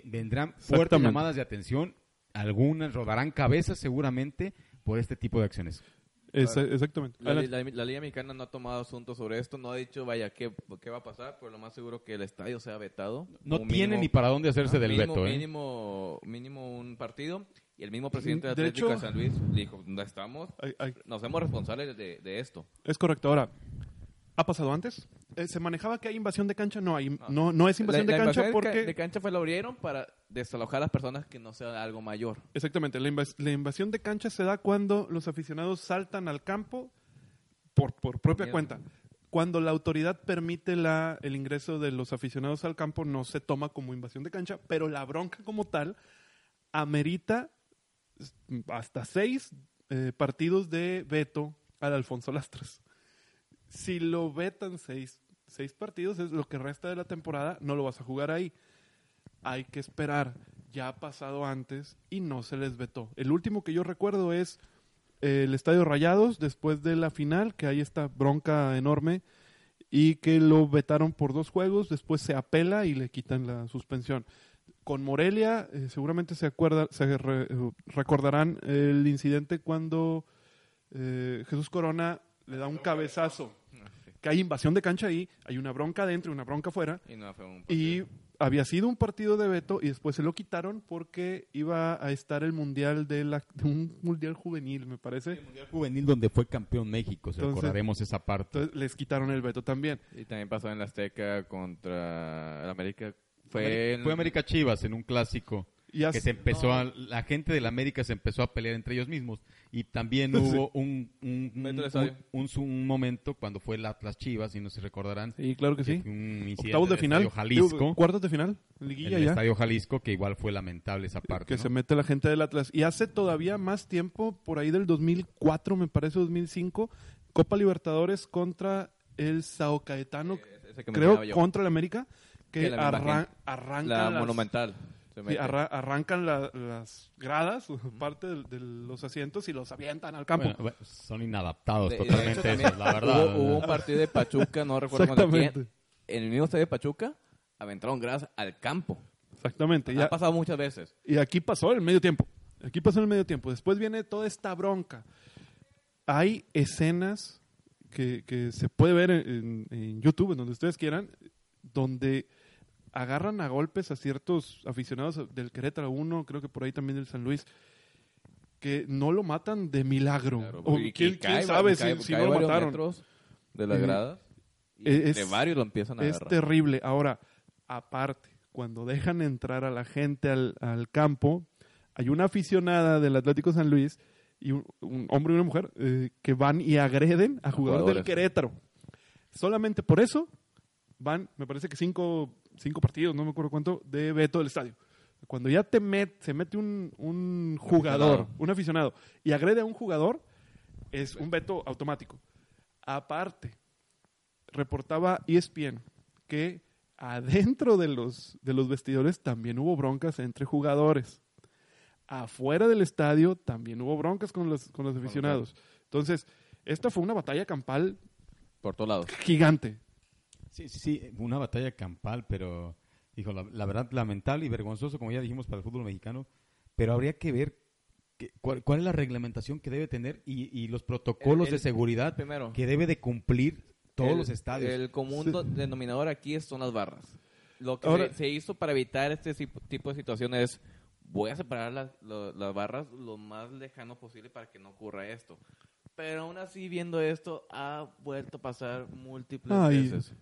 vendrán fuertes llamadas de atención, algunas rodarán cabezas seguramente por este tipo de acciones. Es- exactamente. La, la- la Liga Mexicana no ha tomado asunto sobre esto, no ha dicho, vaya, qué, qué va a pasar, pero lo más seguro que el estadio sea vetado. No Un tiene mínimo- ni para dónde hacerse Ah, del mínimo, veto, ¿eh? Mínimo, mínimo un partido. Y el mismo presidente de De Atlético de hecho- San Luis dijo, no estamos, Ay- ay, nos hemos responsables de, de esto. es correcto. Ahora, ¿ha pasado antes? Eh, ¿Se manejaba que hay invasión de cancha? No, hay, no, no es invasión La- de la cancha invasión porque... de cancha fue la abrieron para desalojar a las personas que no sea algo mayor. Exactamente, la, invas- la invasión de cancha se da cuando los aficionados saltan al campo por, por propia cuenta. Cuando la autoridad permite la, el ingreso de los aficionados al campo, no se toma como invasión de cancha, pero la bronca como tal amerita hasta seis eh, partidos de veto al Alfonso Lastras. Si lo vetan seis, seis partidos, es lo que resta de la temporada, no lo vas a jugar ahí hay que esperar. Ya ha pasado antes y no se les vetó. El último que yo recuerdo es eh, el Estadio Rayados, después de la final, que hay esta bronca enorme y que lo vetaron por dos juegos, después se apela y le quitan la suspensión. Con Morelia, eh, seguramente se, acuerda, se re- recordarán el incidente cuando eh, Jesús Corona le da un cabezazo, que hay invasión de cancha ahí, hay una bronca adentro y una bronca afuera, Y no fue un y había sido un partido de veto y después se lo quitaron porque iba a estar el mundial de, la, de un mundial juvenil, me parece. Mundial Juvenil donde fue campeón México, si Entonces- recordaremos esa parte. Entonces les quitaron el veto también. Y también pasó en la Azteca contra el América. Fue, en- fue América Chivas en un clásico Y que se empezó no. a, la gente de la América se empezó a pelear entre ellos mismos y también hubo un un, un, Dentro del estadio. un- un- un momento cuando fue el Atlas Chivas y no se recordarán Sí, claro que sí. Octavos de final, Estadio Jalisco cuartos de final, liguilla el ya. Estadio Jalisco que igual fue lamentable esa parte que ¿no? se mete la gente del Atlas. Y hace todavía más tiempo, por ahí del 2004, me parece 2005, Copa Libertadores contra el Sao Caetano, ese que creo, contra el América, que Que la arran- las- Monumental. Sí, arra- arrancan la- las gradas, parte de, de los asientos y los avientan al campo. Bueno, son inadaptados De- de totalmente hecho, también esos, la verdad Hubo, hubo un partido de Pachuca, no recuerdo quién. Exactamente. En el mismo estadio de Pachuca, aventaron gradas al campo. Exactamente. Ya, Ha pasado muchas veces. Y aquí pasó el medio tiempo. Aquí pasó el medio tiempo. Después viene toda esta bronca. Hay escenas que, que se puede ver en, en- en YouTube, en donde ustedes quieran, donde agarran a golpes a ciertos aficionados del Querétaro 1, creo que por ahí también del San Luis, que no lo matan de milagro. Claro, o y- quién, sabe cae- si, si cae no lo mataron. de las Ujú. gradas. Y Es- de varios lo empiezan a Es agarrar. terrible. Ahora, aparte, cuando dejan entrar a la gente al, al campo, hay una aficionada del Atlético San Luis y un, un hombre y una mujer eh, que van y agreden a jugadores del. Querétaro. Solamente por eso van, me parece que cinco, cinco partidos, no me acuerdo cuánto, de veto del estadio. Cuando ya te met, se mete un, un jugador, aficionado. un aficionado, y agrede a un jugador, es un veto automático. Aparte, reportaba ESPN que adentro de los, de los vestidores también hubo broncas entre jugadores. Afuera del estadio también hubo broncas con los, con los aficionados. Entonces, esta fue una batalla campal Por todos lados. gigante. Sí, sí, sí, una batalla campal, pero, dijo, la, la verdad, lamentable y vergonzoso, como ya dijimos, para el fútbol mexicano, pero habría que ver que- cuál, cuál es la reglamentación que debe tener y, y los protocolos El- de seguridad Primero. que debe de cumplir todos El- los estadios. El común Sí. denominador aquí son las barras. Lo que Ahora- se, se hizo para evitar este tipo de situaciones es voy a separar las, las barras lo más lejano posible para que no ocurra esto. Pero aún así, viendo esto, ha vuelto a pasar múltiples veces.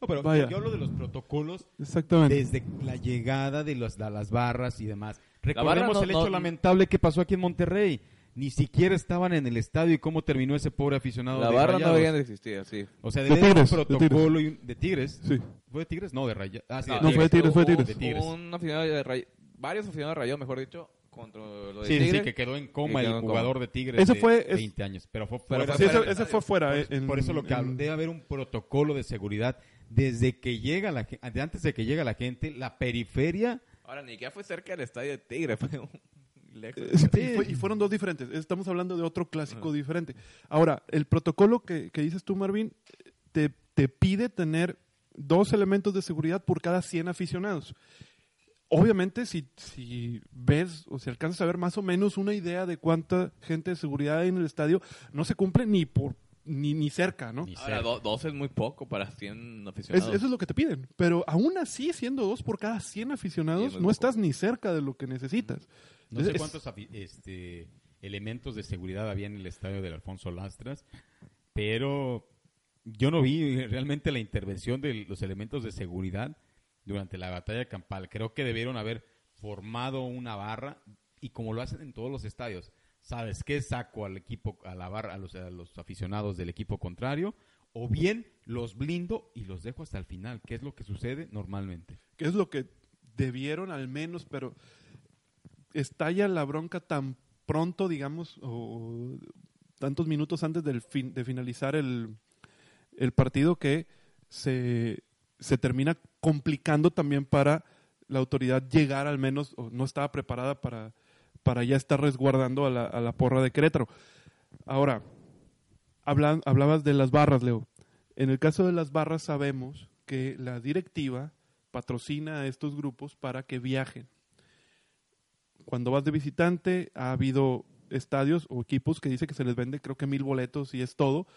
No, pero Vaya. yo hablo de los protocolos Exactamente. desde la llegada de, los, de las barras y demás. Recordemos no- el hecho no- lamentable que pasó aquí en Monterrey. ni siquiera estaban en el estadio y cómo terminó ese pobre aficionado La de barra no Rayados. debería de existir, sí. O sea, De debe haber un Tigres, de protocolo y un- de Tigres. Sí. ¿Fue de Tigres? No, de Rayados. Ah, sí, No, de no, fue de Tigres, fue de hubo Tigres. De Tigres. Un aficionado de Ray- varios aficionados de Rayados, mejor dicho, contra lo de Sí, sí, Tigres. que quedó en coma quedó el en coma. jugador de Tigres Ese de fue- es- 20 años. Pero fue Pero fuera. fue Sí, fuera ese, fue fuera. Por, eh, en- por eso lo que en- debe haber un protocolo de seguridad desde que llega la gente, antes de que llega la gente, la periferia. Ahora, ni que fue cerca del estadio de Tigres, fue un lejos. Eh, sí, y, fue- y fueron dos diferentes. Estamos hablando de otro clásico diferente. Ahora, el protocolo que, que dices tú, Marvin, te, te pide tener dos elementos de seguridad por cada 100 aficionados. Obviamente, si, si ves o si alcanzas a ver más o menos una idea de cuánta gente de seguridad hay en el estadio, no se cumple ni por ni, ni cerca, ¿no? Ni Ahora, cerca. do- dos es muy poco para 100 Es- aficionados. eso es lo que te piden. Pero aún así, siendo dos por cada 100 aficionados, Sí, no es no poco. estás ni cerca de lo que necesitas. No sé cuántos este, elementos de seguridad había en el estadio del Alfonso Lastras, pero yo no vi realmente la intervención de los elementos de seguridad durante la batalla campal. Creo que debieron haber formado una barra y como lo hacen en todos los estadios, ¿sabes qué? Saco al equipo, a a los, aficionados del equipo contrario, o bien los blindo y los dejo hasta el final, que es lo que sucede normalmente. que es lo que debieron al menos, pero estalla la bronca tan pronto, digamos, o tantos minutos antes del fin, de finalizar el, el partido que se, se termina complicando también para la autoridad llegar al menos, o no estaba preparada para, para ya estar resguardando a la, porra de Querétaro. Ahora, hablabas de las barras, Leo. En el caso de las barras sabemos que la directiva patrocina a estos grupos para que viajen. Cuando vas de visitante, ha habido estadios o equipos que dice que se les vende creo que mil boletos y es todo,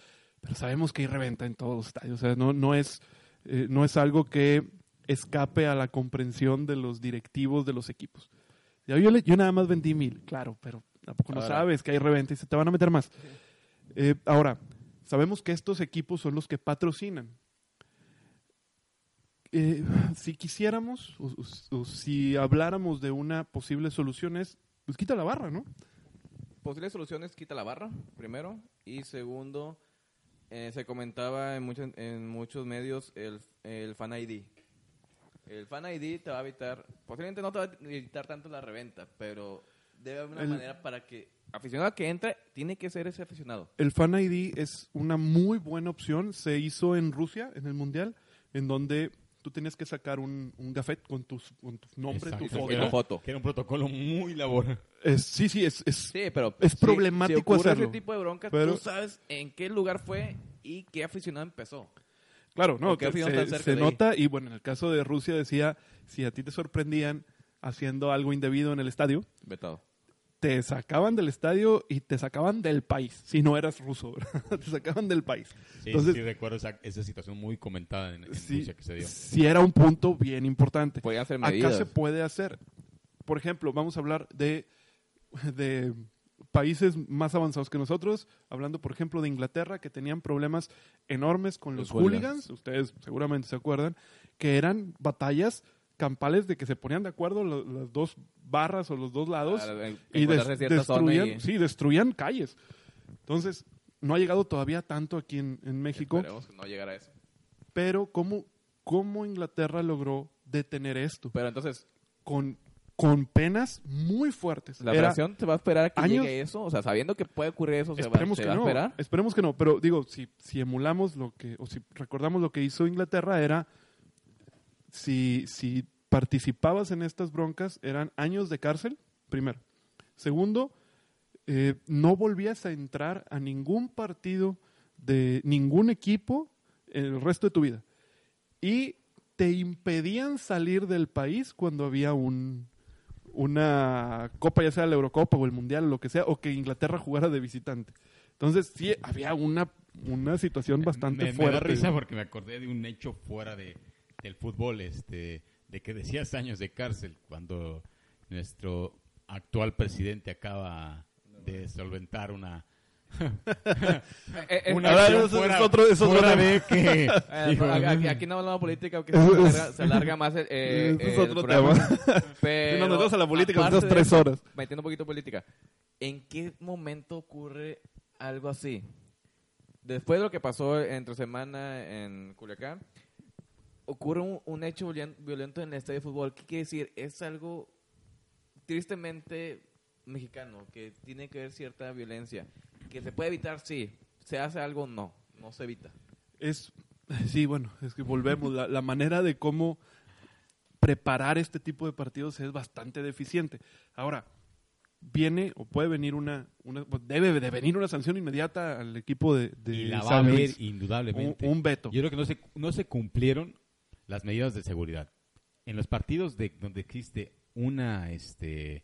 pero sabemos que hay reventa en todos los estadios. O sea, no, eh, no es algo que escape a la comprensión de los directivos de los equipos. Yo, nada más vendí mil, claro, pero tampoco no sabes que hay reventa y se te van a meter más. Eh, ahora, sabemos que estos equipos son los que patrocinan. Eh, si quisiéramos, o, o- o si habláramos de una posible solución es, pues quita la barra, ¿no? Posibles soluciones, quita la barra, primero. Y segundo, eh, se comentaba en, muchos en muchos medios el, el Fan ID. El Fan ID te va a evitar, posiblemente no te va a evitar tanto la reventa, pero debe haber una El- manera para que aficionado que entra, tiene que ser ese aficionado. El Fan ID es una muy buena opción. Se hizo en Rusia, en el Mundial, en donde tú tenías que sacar un, un gafet con, tus, con tu nombre, tu foto. que la era- foto. Que era un protocolo muy laboral. Es- sí, sí, es, es, Sí, pero Es si- problemático si hacerlo. ese tipo de broncas, Pero- tú sabes en qué lugar fue y qué aficionado empezó. Claro, no, se, tan cerca se nota y bueno, en el caso de Rusia decía, si a ti te sorprendían haciendo algo indebido en el estadio, Vetado. te sacaban del estadio y te sacaban del país, si no eras ruso, te sacaban del país. Sí, Entonces, sí, recuerdo esa, esa situación muy comentada en, en sí, Rusia que se dio. sí era un punto bien importante. Ser Acá se puede hacer. Por ejemplo, vamos a hablar de, de países más avanzados que nosotros, hablando por ejemplo de Inglaterra, que tenían problemas enormes con los, Los hooligans. hooligans, ustedes seguramente se acuerdan, que eran batallas campales de que se ponían de acuerdo lo- las dos barras o los dos lados y des- destruían, y- sí, destruían calles. Entonces, no ha llegado todavía tanto aquí en, en México, Esperemos que no llegara a eso. pero ¿cómo, ¿cómo Inglaterra logró detener esto? Pero entonces, con, con penas muy fuertes. ¿la Era- operación se va a esperar a que años- llegue eso? O sea, sabiendo que puede ocurrir eso, ¿se va, esperemos se que va a no. esperar? Esperemos que no. Pero digo, si, si emulamos lo que, o si recordamos lo que hizo Inglaterra, era si, si participabas en estas broncas, eran años de cárcel, primero. Segundo, eh, no volvías a entrar a ningún partido de ningún equipo en el resto de tu vida. Y te impedían salir del país cuando había un, una copa, ya sea la Eurocopa o el Mundial o lo que sea, o que Inglaterra jugara de visitante. Entonces sí había una, una situación bastante me, me fuerte. da risa porque me acordé de un hecho fuera de, del fútbol, este, de que decías años de cárcel cuando nuestro actual presidente acaba de solventar una una eso es fuera, otro- eso es otro- de que eh, aquí, aquí no hablamos de política porque se, alarga, más eh, Ese es otro programa. tema. Pero, Si nos a la política, unas tres horas. Metiendo un poquito de política. ¿En qué momento ocurre algo así? Después de lo que pasó entre semana en Culiacán, ocurre un, un hecho violen- violento en el estadio de fútbol. ¿Qué quiere decir? Es algo tristemente mexicano, que tiene que haber cierta violencia. Que se puede evitar, sí. Se hace algo, no. No se evita. Es, sí, bueno, es que volvemos. La, la manera de cómo preparar este tipo de partidos es bastante deficiente. Ahora, viene o puede venir una, una debe de venir una sanción inmediata al equipo de, de y la va a San haber Luis. Un, indudablemente. un veto. Yo creo que no se, no se cumplieron las medidas de seguridad. En los partidos de, donde existe una este,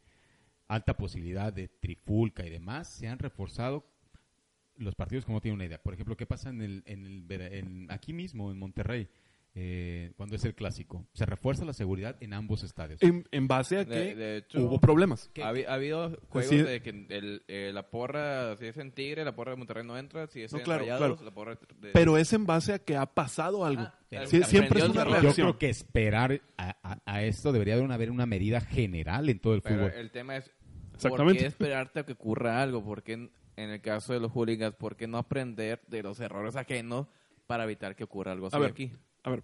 alta posibilidad de trifulca y demás, se han reforzado los partidos como tienen una idea. Por ejemplo, ¿qué pasa en el, en el en- aquí mismo, en Monterrey, eh, cuando es el clásico? Se refuerza la seguridad en ambos estadios. En, en base a que de hecho, hubo problemas. Ha, habi- ha habido juegos Sí. de que el, eh, la porra, si es en Tigre, la porra de Monterrey no entra, si es No, en claro, Rayados, claro. la porra de... Pero es en base a que ha pasado algo. Ah, Sí, siempre es una el Yo reacción. creo que esperar a, a- a esto debería haber una, haber una medida general en todo el Pero fútbol. el tema es, ¿por Exactamente. qué esperarte a que ocurra algo? ¿Por qué en, en el caso de los hooligans, por qué no aprender de los errores ajenos para evitar que ocurra algo así A ver, aquí? A ver,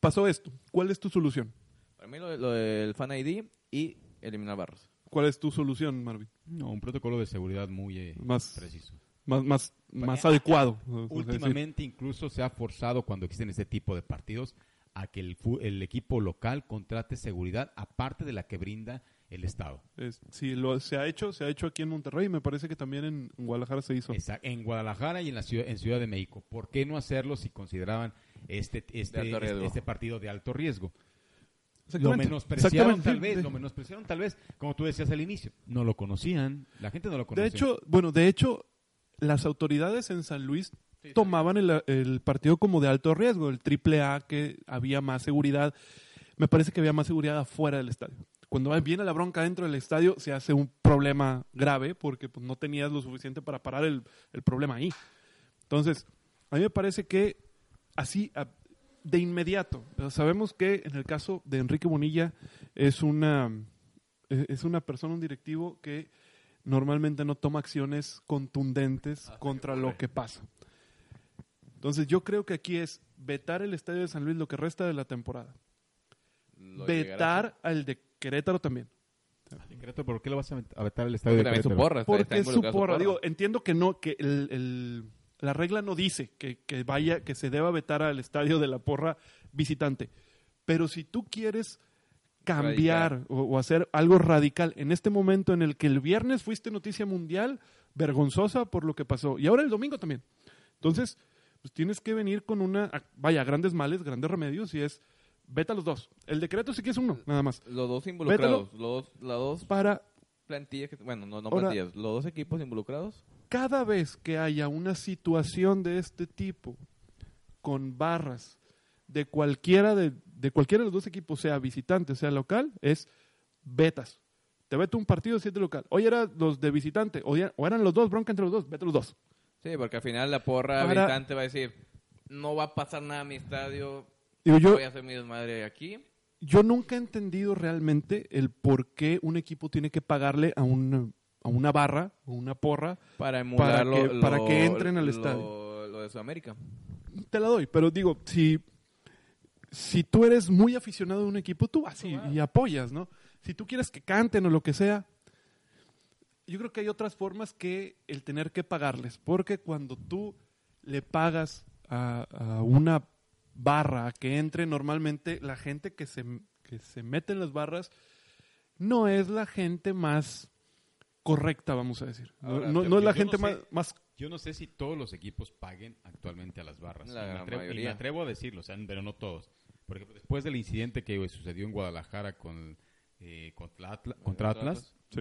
pasó esto. ¿Cuál es tu solución? Para mí lo, de- lo del Fan ID y eliminar barros. ¿Cuál es tu solución, Marvin? No, un protocolo de seguridad muy eh, Más- preciso. Más, más, más adecuado. Últimamente incluso se ha forzado cuando existen este tipo de partidos a que el, fu- el equipo local contrate seguridad aparte de la que brinda el Estado. es- sí, lo, se ha hecho, se ha hecho aquí en Monterrey. Me parece que también en Guadalajara se hizo. Esa- en Guadalajara y en la ciudad, en Ciudad de México. ¿Por qué no hacerlo si consideraban este, este, este, este partido de alto riesgo? Lo menospreciaron tal vez, de- lo menospreciaron tal vez, como tú decías al inicio. No lo conocían, la gente no lo conocía. De hecho, bueno, de hecho, las autoridades en San Luis tomaban el, el partido como de alto riesgo, el triple A, que había más seguridad. Me parece que había más seguridad afuera del estadio. Cuando viene la bronca dentro del estadio, se hace un problema grave porque pues, no tenías lo suficiente para parar el, el problema ahí. Entonces, a mí me parece que así, a- de inmediato, sabemos que en el caso de Enrique Bonilla es una, eh, es una persona, un directivo que normalmente no toma acciones contundentes contra lo que pasa. Entonces yo creo que aquí es vetar el estadio de San Luis lo que resta de la temporada. Lo llegará a Vetar al de Querétaro también. Decreto, ¿Por qué lo vas a vet- a vetar el estadio Porque de su Querétaro? porra. Porque está es su porra. Digo, entiendo que no, que el, el- la regla no dice que, que vaya, que se deba vetar al estadio de la porra visitante. Pero si tú quieres cambiar o, o hacer algo radical en este momento en el que el viernes fuiste noticia mundial, vergonzosa por lo que pasó, y ahora el domingo también. Entonces, pues tienes que venir con una, vaya, grandes males, grandes remedios, y es, vete a los dos. El decreto sí que es uno, nada más. Los dos involucrados, los, dos- las dos Para plantillas, que- bueno, no, no Ahora- plantillas, los dos equipos involucrados. Cada vez que haya una situación de este tipo con barras de cualquiera de, de cualquiera de los dos equipos, sea visitante, sea local, es vetas. Te vete un partido si es de local. Hoy eran los de visitante, o, ya- o eran los dos, bronca entre los dos, vete los dos. Sí, porque al final la porra Para- visitante va a decir, no va a pasar nada a mi estadio, Digo, yo, voy a hacer mi desmadre aquí. yo nunca he entendido realmente el por qué un equipo tiene que pagarle a una, a una barra o una porra. Para emular Para lo- que- para que entren al lo- estadio. Lo de Sudamérica. Te la doy, pero digo, si, si tú eres muy aficionado a un equipo, tú vas y, y apoyas, ¿no? Si tú quieres que canten o lo que sea, yo creo que hay otras formas que el tener que pagarles, porque cuando tú le pagas a, a una barra que entre, normalmente la gente que se, que se mete en las barras no es la gente más correcta, vamos a decir. No- Ahora, no, es la gente no sé- más, más Yo no sé si todos los equipos paguen actualmente a las barras. La Y me atrevo, y mayoría. me atrevo a decirlo, o sea, pero no todos. Por ejemplo, después del incidente que sucedió en Guadalajara con, eh, contra, Atla- contra Atlas, Sí.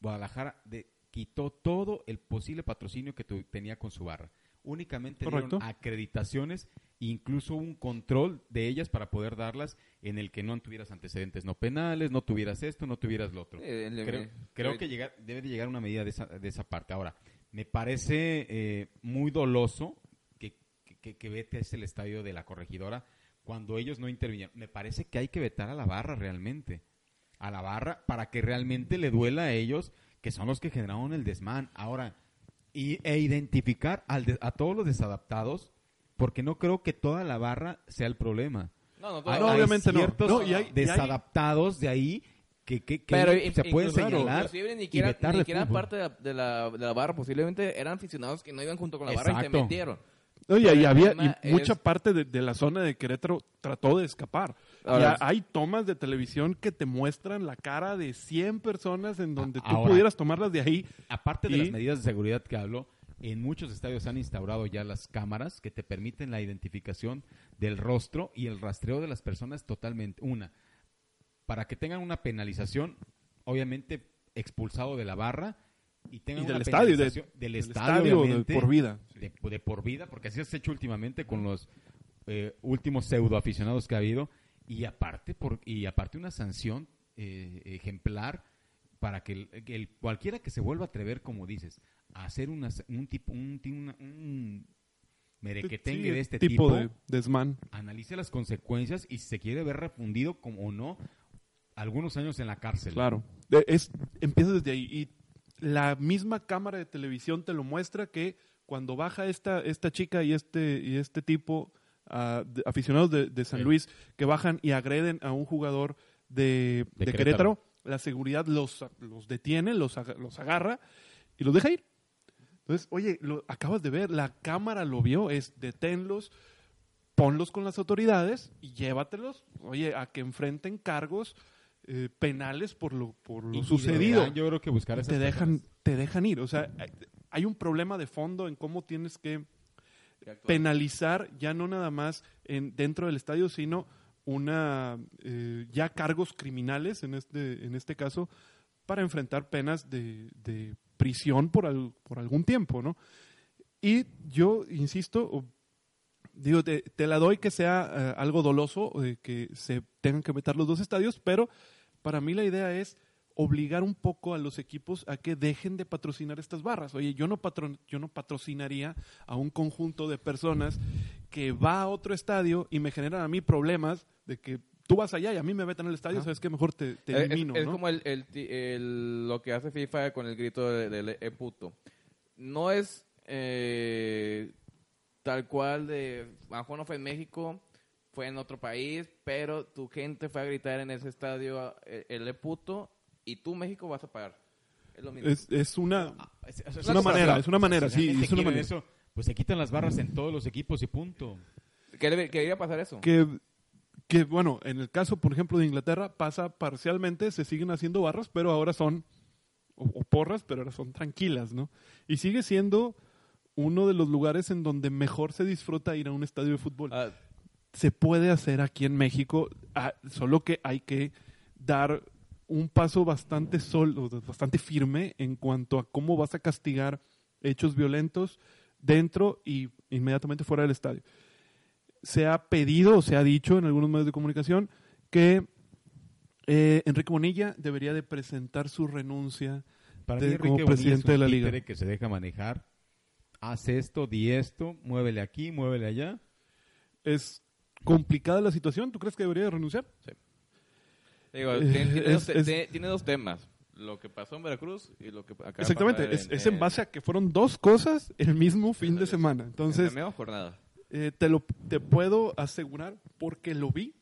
Guadalajara de- quitó todo el posible patrocinio que tu- tenía con su barra. Únicamente Correcto. dieron acreditaciones, incluso un control de ellas para poder darlas en el que no tuvieras antecedentes no penales, no tuvieras esto, no tuvieras lo otro. Eh, Creo, eh, creo eh, que llegar, debe de llegar una medida de esa, de esa parte. Ahora, me parece eh, muy doloso que, que, que vetes el estadio de la corregidora cuando ellos no intervinieron. Me parece que hay que vetar a la barra realmente. A la barra para que realmente le duela a ellos que son los que generaron el desmán. Ahora, y, e identificar al de- a todos los desadaptados, porque no creo que toda la barra sea el problema. No, no, Hay- no, hay obviamente no. ciertos No, y hay- y hay- desadaptados de ahí que, que- que Pero se in- pueden incluso- señalar inclusive ni siquiera, vetar ni parte de la, de, la, de la barra. Posiblemente eran aficionados que no iban junto con la barra y se metieron. Oye, Pero y había y mucha parte de, de la zona de Querétaro trató de escapar. Ahora- Ya hay tomas de televisión que te muestran la cara de 100 personas en donde tú Ahora- pudieras tomarlas de ahí. Aparte de las medidas de seguridad que hablo, en muchos estadios han instaurado ya las cámaras que te permiten la identificación del rostro y el rastreo de las personas totalmente. Una, para que tengan una penalización, obviamente expulsado de la barra y tengan Y del una estadio, de- del, del estadio, estadio de por vida. De, de por vida, porque así se ha hecho últimamente con los eh, últimos pseudo aficionados que ha habido y aparte por y aparte una sanción eh, ejemplar para que el, el- cualquiera que se vuelva a atrever, como dices, hacer una, un tipo un, una- un merequetengue Sí, de este tipo, tipo, de desmán. analice las consecuencias y si se quiere ver refundido como o no algunos años en la cárcel. Claro. Es, empieza desde ahí. Y la misma cámara de televisión te lo muestra que cuando baja esta, esta chica y este, y este tipo, ah, de- aficionados de, de San Sí. Luis, que bajan y agreden a un jugador de, De Querétaro. Querétaro, la seguridad los, los detiene, los, los agarra y los deja ir. Entonces, oye, lo acabas de ver, la cámara lo vio, es deténlos, ponlos con las autoridades y llévatelos, oye, a que enfrenten cargos eh, penales por lo, por lo Y- sucedido. yo creo que buscar esas te dejan, personas. te dejan ir. O sea, hay- hay un problema de fondo en cómo tienes que penalizar ya no nada más en, dentro del estadio, sino una eh, ya cargos criminales en este, en este caso para enfrentar penas de, de prisión por, al- por algún tiempo, ¿no? Y yo insisto, digo, te, te la doy que sea eh, algo doloso, que se tengan que vetar los dos estadios, pero para mí la idea es obligar un poco a los equipos a que dejen de patrocinar estas barras. Oye, yo no, patron- yo no patrocinaría a un conjunto de personas que va a otro estadio y me generan a mí problemas de que tú vas allá y a mí me vetan el estadio, Ajá. sabes que mejor te, te Es- elimino, es, es ¿no? como el, el ti- el- lo que hace FIFA con el grito de- del e puto. No es eh, tal cual de, a lo mejor no fue en México, fue en otro país, pero tu gente fue a gritar en ese estadio eh, el e puto y tú México vas a pagar. Es lo mismo. Es, es una... Es, Es una manera, es una manera, sí, es una manera. eso, pues se quitan las barras en todos los equipos y punto. ¿Qué, debe- qué debería pasar eso? que, que, bueno, en el caso, por ejemplo, de Inglaterra, pasa parcialmente, se siguen haciendo barras, pero ahora son, o, o porras, pero ahora son tranquilas, ¿no? Y sigue siendo uno de los lugares en donde mejor se disfruta ir a un estadio de fútbol. Ah, Se puede hacer aquí en México, ah, solo que hay que dar un paso bastante solo, bastante firme en cuanto a cómo vas a castigar hechos violentos dentro y inmediatamente fuera del estadio. Se ha pedido o se ha dicho en algunos medios de comunicación que eh, Enrique Bonilla debería de presentar su renuncia Para de- mí, como Bonilla presidente es un de la liga. que se deja manejar. Haz esto, di esto, muévele aquí, muévele allá. Es complicada la situación, ¿tú crees que debería de renunciar? digo, Eh, tiene, tiene es- dos, es- tiene- tiene dos temas. Lo que pasó en Veracruz y lo que acaba de Exactamente, pasar es, es en base a que fueron dos cosas el mismo fin de semana. en Entonces, la misma jornada. Eh, te lo te puedo asegurar porque lo vi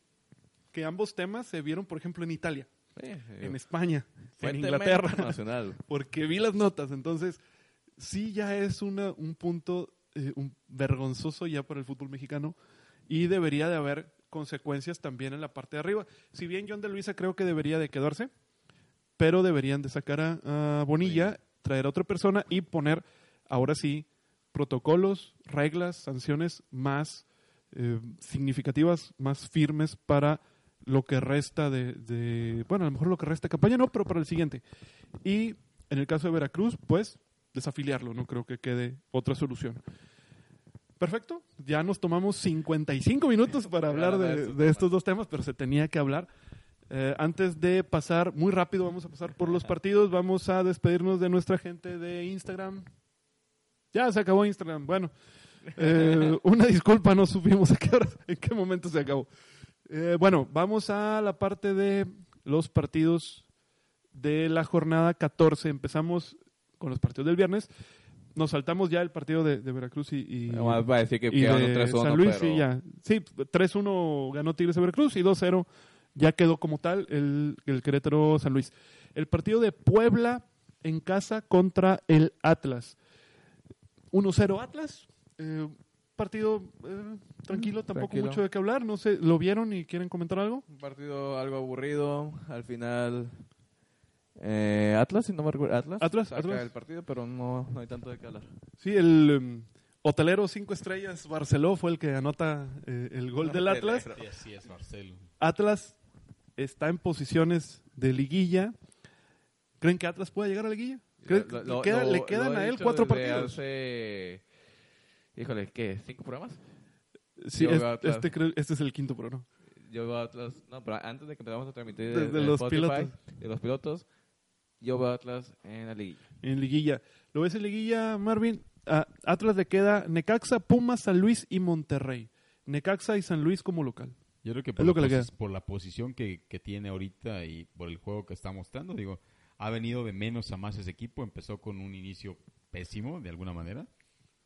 que ambos temas se vieron, por ejemplo, en Italia, Sí, en España, en Inglaterra, internacional. porque vi las notas. Entonces, sí ya es una, un punto eh, un vergonzoso ya para el fútbol mexicano y debería de haber consecuencias también en la parte de arriba. Si bien John de Luisa creo que debería de quedarse, pero deberían de sacar a, a Bonilla, traer a otra persona y poner, ahora sí, protocolos, reglas, sanciones más eh, significativas, más firmes para lo que resta de, de- bueno, a lo mejor lo que resta de campaña no, pero para el siguiente. Y en el caso de Veracruz, pues desafiliarlo, no creo que quede otra solución. Perfecto, ya nos tomamos 55 minutos para hablar de, de estos dos temas, pero se tenía que hablar. Eh, antes de pasar, muy rápido, vamos a pasar por los partidos, vamos a despedirnos de nuestra gente de Instagram. Ya se acabó Instagram, bueno. eh, una disculpa, no supimos a qué hora, en qué momento se acabó. Eh, bueno, vamos a la parte de los partidos de la jornada 14. Empezamos con los partidos del viernes. Nos saltamos ya el partido de, de Veracruz y, y, Nomás va a decir que y de 3-1, San Luis. pero- Sí, ya. Sí, 3-1 ganó Tigres de Veracruz y 2-0 ya quedó como tal el, el Querétaro San Luis. El partido de Puebla en casa contra el Atlas. 1-0 Atlas. Eh, partido eh, tranquilo, tampoco tranquilo. mucho de qué hablar. No sé, ¿lo vieron y quieren comentar algo? Un partido algo aburrido. Al final, eh, Atlas, si no me recuerdo. Atlas. Atlas, saca Atlas. el partido, pero no, no hay tanto de qué hablar. Sí, el em, hotelero cinco estrellas Barceló fue el que anota eh, el gol del Atlas. Sí, así es, Marcelo. Atlas está en posiciones de liguilla. ¿Creen que Atlas pueda llegar a la liguilla? ¿Creen- Lo- lo- queda- lo- le quedan a él cuatro partidos. hace- Híjole, ¿qué? ¿Cinco programas? Sí, es- este, creo- este es el quinto programa. Yo veo a Atlas. No, pero antes de que empezamos a transmitir Desde los Spotify, pilotos. de los pilotos, yo veo a Atlas en la liguilla. En liguilla. ¿Lo ves en liguilla, Marvin? A Atlas le queda Necaxa, Pumas, San Luis y Monterrey. Necaxa y San Luis como local. Yo creo que por, lo la, le queda. por la posición que, que tiene ahorita y por el juego que está mostrando, digo, ha venido de menos a más ese equipo. Empezó con un inicio pésimo, de alguna manera.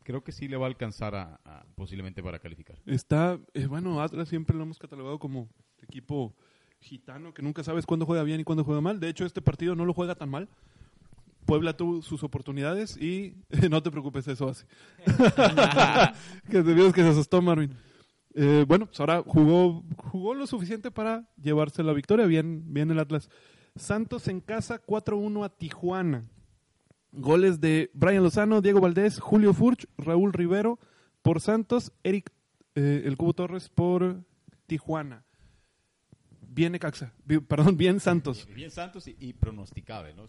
Creo que sí le va a alcanzar a, a- posiblemente para calificar. Está, eh, bueno, Atlas siempre lo hemos catalogado como equipo gitano que nunca sabes cuándo juega bien y cuándo juega mal. De hecho, este partido no lo juega tan mal. Puebla tuvo sus oportunidades y no te preocupes, eso hace. que vimos que se asustó Marvin. Eh, bueno, pues ahora jugó, jugó lo suficiente para llevarse la victoria. Bien, bien el Atlas. Santos en casa, 4-1 a Tijuana. Goles de Brian Lozano, Diego Valdés, Julio Furch, Raúl Rivero por Santos, Eric eh, el Cubo Torres por Tijuana. Bien Necaxa, Bi- perdón, bien Santos. Bien Santos y, y pronosticable, ¿no?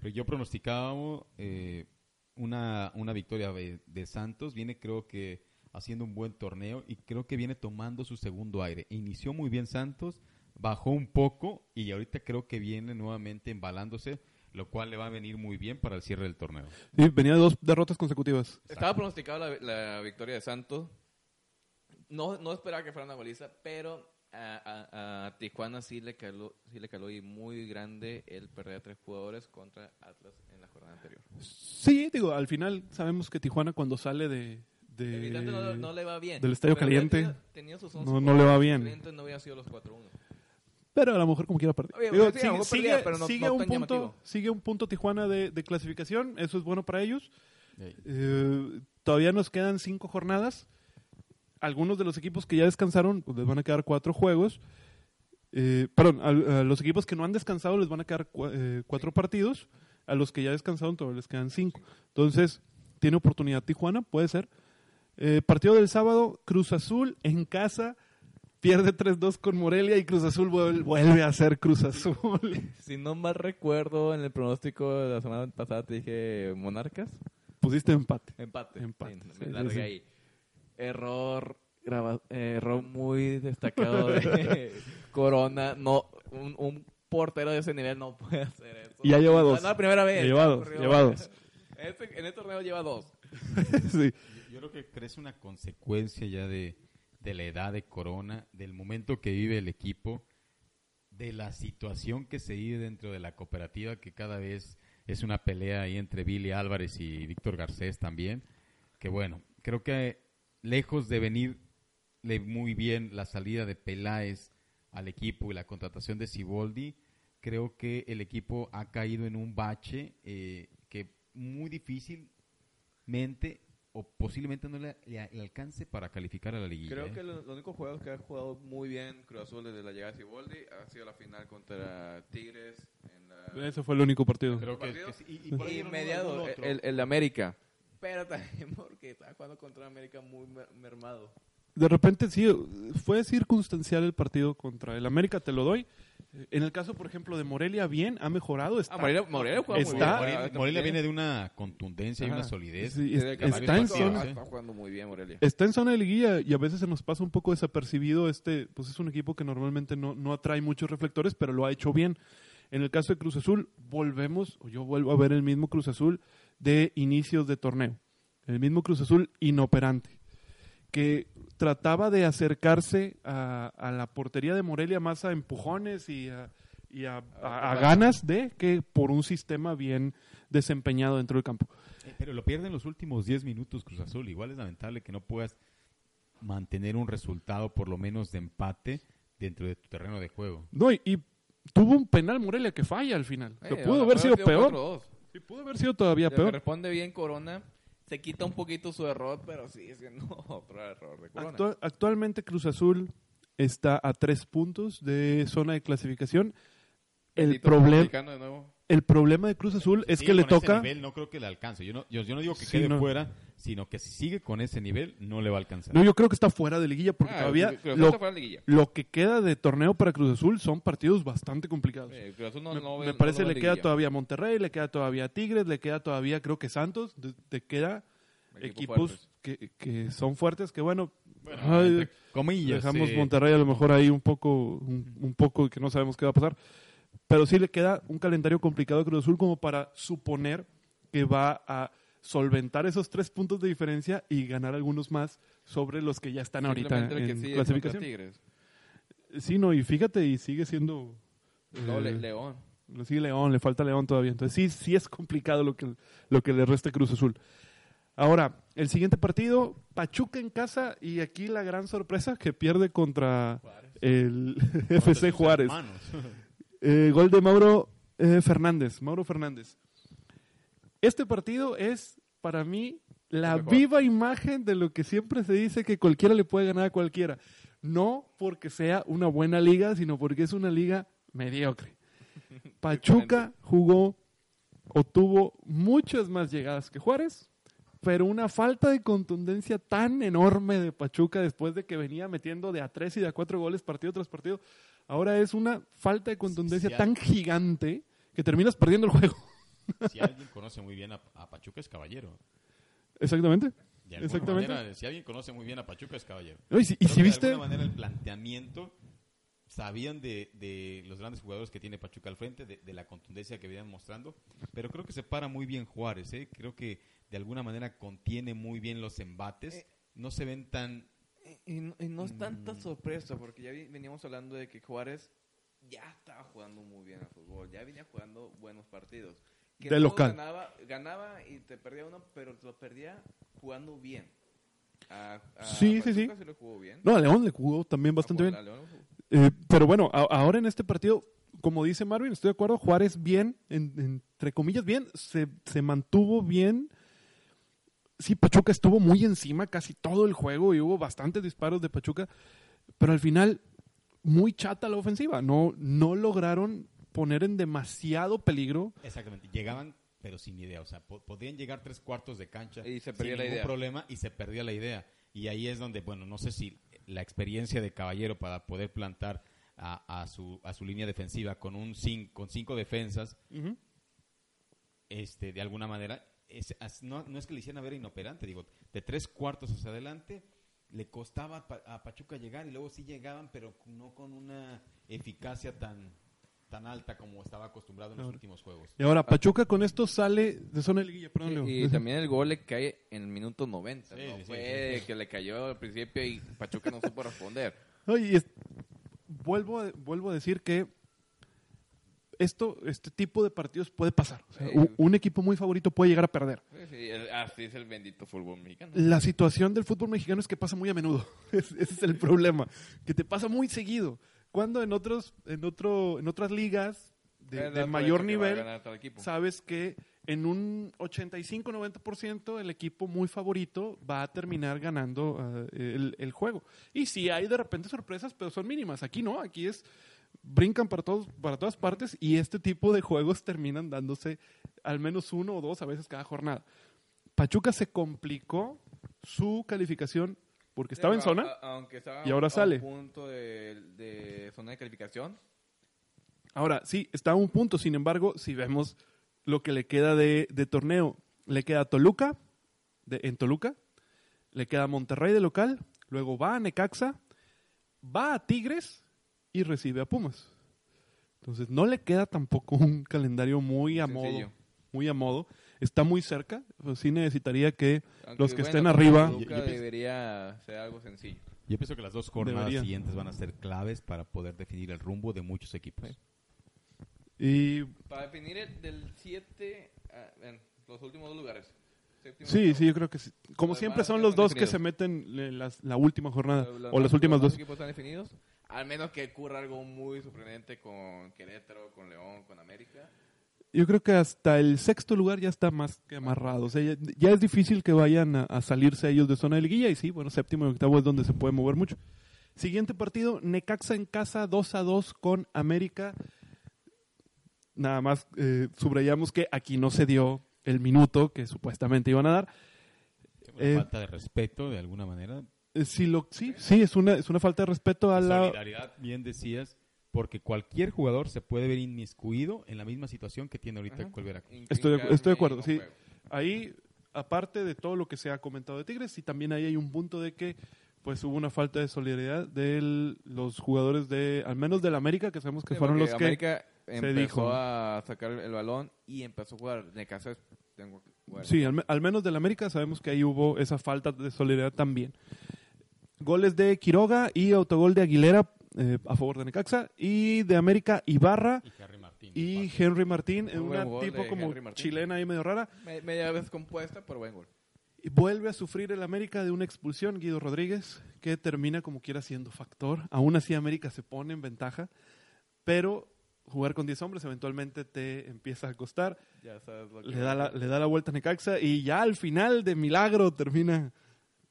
Pero yo pronosticaba eh, una, una victoria de, de Santos. Viene, creo que, haciendo un buen torneo y creo que viene tomando su segundo aire. Inició muy bien Santos, bajó un poco y ahorita creo que viene nuevamente embalándose, lo cual le va a venir muy bien para el cierre del torneo. Sí, venía de dos derrotas consecutivas. Estaba pronosticado la, la victoria de Santos. No, no esperaba que fuera una goliza, pero a, a- a Tijuana sí le caló, sí le caló y muy grande el perder a tres jugadores contra Atlas en la jornada anterior. Sí, digo, al final sabemos que Tijuana cuando sale de... de- Evidentemente no, no le va bien. del Estadio Pero Caliente, tenía sus no- 11 no le jugadores va bien. No hubiera sido los 4-1. Pero a lo mejor como quiera Digo, sí, sigue, sigue- pero no- sigue no un punto, llamativo. sigue un punto Tijuana de, de clasificación, eso es bueno para ellos. Eh, Eh, todavía nos quedan cinco jornadas. Algunos de los equipos que ya descansaron pues, les van a quedar cuatro juegos. Eh, perdón, a, a los equipos que no han descansado les van a quedar cua- eh, cuatro partidos. A los que ya descansaron todavía les quedan cinco. Entonces, tiene oportunidad Tijuana, puede ser. Eh, partido del sábado, Cruz Azul en casa. Pierde 3-2 con Morelia y Cruz Azul vuel- vuelve a ser Cruz Azul. Si no mal recuerdo, en el pronóstico de la semana pasada te dije Monarcas. Pusiste empate. Empate. Empate, Sí, sí, me largué sí, sí. ahí. Error, graba- error muy destacado de Corona. No, un, un portero de ese nivel no puede hacer eso. Y ya lleva dos. No, la primera vez. Lleva dos, ocurrió. lleva dos. Este- en este torneo lleva dos. sí. Yo creo que crece una consecuencia ya de, de la edad de Corona, del momento que vive el equipo, de la situación que se vive dentro de la cooperativa, que cada vez es una pelea ahí entre Billy Álvarez y Víctor Garcés también. Que bueno, creo que lejos de venirle muy bien la salida de Peláez al equipo y la contratación de Siboldi, creo que el equipo ha caído en un bache eh, que muy difícilmente o posiblemente no le, le- le alcance para calificar a la liguilla. Creo ¿eh? que lo- los únicos juegos que ha jugado muy bien Cruz Azul desde la llegada de Siboldi ha sido la final contra Tigres en la... Ese fue el único partido. Creo que- partido. que sí, y, y por no, mediado el, el de América. Pero también porque estaba jugando contra América muy mer- mermado. De repente sí, fue circunstancial el partido contra el América, te lo doy. En el caso, por ejemplo, de Morelia, bien, ha mejorado. Está, Ah, Morelia, Morelia juega muy Está- bien. Morelia, Ah, viene de una contundencia y una solidez. Sí, es- está, en zona, está jugando muy bien Morelia. está en zona de liguilla y a veces se nos pasa un poco desapercibido. Este, pues es un equipo que normalmente no, no atrae muchos reflectores, pero lo ha hecho bien. En el caso de Cruz Azul, volvemos, o yo vuelvo a ver el mismo Cruz Azul de inicios de torneo. El mismo Cruz Azul inoperante. Que trataba de acercarse a, a la portería de Morelia más a empujones y a, y a, a- a ganas de que por un sistema bien desempeñado dentro del campo. Eh, Pero lo pierde en los últimos 10 minutos Cruz Azul. Igual es lamentable que no puedas mantener un resultado por lo menos de empate dentro de tu terreno de juego. No, y, y tuvo un penal Morelia que falla al final. que Eh, pudo haber sido peor. 4-2. Sí, pudo haber sido todavía peor. responde bien Corona. Se quita un poquito su error, pero sigue siendo otro error de Corona. Actua- actualmente Cruz Azul está a tres puntos de zona de clasificación. El, Bendito el problema de Cruz Azul es que le con ese toca... nivel, no creo que le alcance. Yo no, yo, yo no digo que Sí, quede no. fuera, sino que si sigue con ese nivel, no le va a alcanzar. No, yo creo que está fuera de liguilla porque Ah, todavía lo, está fuera de liguilla. lo que queda de torneo para Cruz Azul son partidos bastante complicados. Eh, Cruz Azul no- me, no me parece le queda liguilla. todavía a Monterrey, le queda todavía a Tigres, le queda todavía creo que Santos, te queda Equipos equipos que, que son fuertes que bueno, Bueno, ay, entre comillas. dejamos Monterrey a lo mejor ahí un poco un, un poco que no sabemos qué va a pasar, pero sí le queda un calendario complicado a Cruz Azul como para suponer que va a solventar esos tres puntos de diferencia y ganar algunos más sobre los que ya están ahorita en sigue clasificación. Tigres. Sí, no, y fíjate, y sigue siendo... No, Le- eh, León. Sí, León, le falta León todavía. Entonces sí, sí es complicado lo que, lo que le resta a Cruz Azul. Ahora, el siguiente partido, Pachuca en casa y aquí la gran sorpresa que pierde contra el FC Juárez. Eh, gol de Mauro eh, Fernández, Mauro Fernández. Este partido es para mí la viva imagen de lo que siempre se dice que cualquiera le puede ganar a cualquiera. No porque sea una buena liga, sino porque es una liga mediocre. Pachuca jugó o tuvo muchas más llegadas que Juárez, pero una falta de contundencia tan enorme de Pachuca después de que venía metiendo de a tres y de a cuatro goles partido tras partido. Ahora es una falta de contundencia tan gigante que terminas perdiendo el juego. Si alguien conoce muy bien a, a Pachuca es Caballero. Exactamente. De alguna Exactamente. manera, si alguien conoce muy bien a Pachuca es Caballero. No, Y si, y viste, De alguna manera el planteamiento sabían de, de los grandes jugadores que tiene Pachuca al frente, de, de la contundencia que venían mostrando, pero creo que se para muy bien Juárez, ¿eh? creo que de alguna manera contiene muy bien los embates, Eh, no se ven tan... Y, y no- es tanta Mm. sorpresa, porque ya veníamos hablando de que Juárez ya estaba jugando muy bien al fútbol, ya venía jugando buenos partidos. Que De no local. Ganaba, ganaba y te perdía uno, pero te lo perdía jugando bien. A, a Sí, sí, sí. Se lo jugó bien. no, a León le jugó también bastante bien. Eh, pero bueno, a- ahora en este partido, como dice Marvin, estoy de acuerdo, Juárez bien, en- entre comillas bien, se, se mantuvo bien. Sí, Pachuca estuvo muy encima casi todo el juego y hubo bastantes disparos de Pachuca, pero al final muy chata la ofensiva. No, no lograron poner en demasiado peligro. Exactamente, llegaban pero sin idea, o sea, po- podían llegar tres cuartos de cancha Y se sin perdía la ningún idea. problema y se perdía la idea. Y ahí es donde, bueno, no sé si la experiencia de Caballero para poder plantar a, a su, a su línea defensiva con un cin- con cinco defensas, este, de alguna manera, es- no, no es que le hicieran ver inoperante, digo, de tres cuartos hacia adelante, le costaba a Pa- a Pachuca llegar y luego sí llegaban, pero no con una eficacia tan, tan alta como estaba acostumbrado en los últimos juegos. Y ahora Pachuca con esto sale de zona de liguilla. Perdón, Leo. Y, y también el gol le cae en el minuto 90. Sí, ¿no? sí, Fue sí. que le cayó al principio y Pachuca no supo responder. Oye, y es- vuelvo, vuelvo a decir que esto, este tipo de partidos puede pasar. O sea, Sí. un equipo muy favorito puede llegar a perder. Sí, así es el bendito fútbol mexicano. La situación del fútbol mexicano es que pasa muy a menudo. Es- Ese es el problema. Que te pasa muy seguido. Cuando en otros, en otro, en otras ligas de, Es de mayor que nivel, equipo. sabes que en un 85-90% el equipo muy favorito va a terminar ganando ah, el, el juego. Y sí hay de repente sorpresas, pero son mínimas. Aquí no, aquí es brincan para todos para todas partes y este tipo de juegos terminan dándose al menos uno o dos a veces cada jornada. Pachuca se complicó su calificación porque estaba en zona. a- a- aunque estaba y ahora a un sale. punto de, de zona de calificación. Ahora, sí, está a un punto. Sin embargo, si vemos lo que le queda de, de torneo, le queda Toluca, de, en Toluca, le queda Monterrey de local, luego va a Necaxa, va a Tigres y recibe a Pumas. Entonces, no le queda tampoco un calendario muy a Sencillo. modo. Muy a modo. Está muy cerca. Pues sí necesitaría que Aunque, los que bueno, estén con arriba. Yo- yo pienso- debería ser algo sencillo. Yo pienso que las dos jornadas Debería. siguientes van a ser claves para poder definir el rumbo de muchos equipos. Y Para definir el del 7, en los últimos dos lugares. Séptimo, sí, octavo. sí, yo creo que sí. Como Los siempre son los dos que definidos. se meten en las- la última jornada Los- los o las últimas los dos. equipos están definidos. Al menos que ocurra algo muy sorprendente con Querétaro, con León, con América. Yo creo que hasta el sexto lugar ya está más que amarrado. O sea, ya, ya es difícil que vayan a, a salirse ellos de zona de liguilla. Y sí, bueno, séptimo y octavo es donde se puede mover mucho. Siguiente partido, Necaxa en casa 2 a 2 con América. Nada más eh, subrayamos que aquí no se dio el minuto que supuestamente iban a dar. Una Eh, falta de respeto, de alguna manera. Eh, sí, lo, sí, sí, es una, es una falta de respeto a la... Solidaridad, bien decías, porque cualquier jugador se puede ver inmiscuido en la misma situación que tiene ahorita el Veracruz. Estoy estoy de acuerdo, sí. Ahí, aparte de todo lo que se ha comentado de Tigres, y también ahí hay un punto de que pues hubo una falta de solidaridad de los jugadores de, al menos del América, que sabemos que Sí, fueron los que... América empezó dijo. a sacar el balón y empezó a jugar. Necaxa es- tengo que jugar. Sí, al, al menos del América sabemos que ahí hubo esa falta de solidaridad también. Goles de Quiroga y autogol de Aguilera eh, a favor de Necaxa, y de América Ibarra Y Harry Martín. y Henry Martín, en Muy una tipo como Henry Martín. chilena ahí medio rara. Me- media vez compuesta, pero buen gol. Y vuelve a sufrir el América de una expulsión, Guido Rodríguez, que termina como quiera siendo factor. Aún así América se pone en ventaja, pero jugar con 10 hombres eventualmente te empieza a costar. Ya sabes lo que Le da la, le da la vuelta a Necaxa y ya al final de milagro termina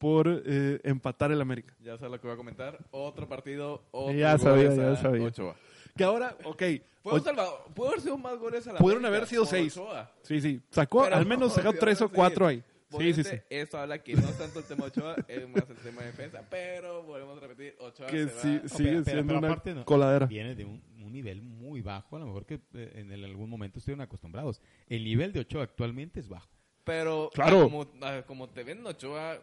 por eh, empatar el América. Ya sabes lo que voy a comentar. Otro partido, otro Ya sabía, ya sabía. Ochoa. Que ahora, ok, Pudo, haber sido más goles a la Pudieron haber sido seis. Ochoa. sí, sí, sacó, Pero al menos no, sacó tres o cuatro ahí. Sí, sí, sí. Eso habla que no es tanto el tema Ochoa, es más el tema de defensa, pero volvemos a repetir, Ochoa Que se sí, va. sigue pero- siendo pero una aparte no. coladera. Viene de un, un nivel muy bajo, a lo mejor que eh, en el- algún momento estuvieron acostumbrados. El nivel de Ochoa actualmente es bajo. Pero Claro. como, ah, como te ven Ochoa,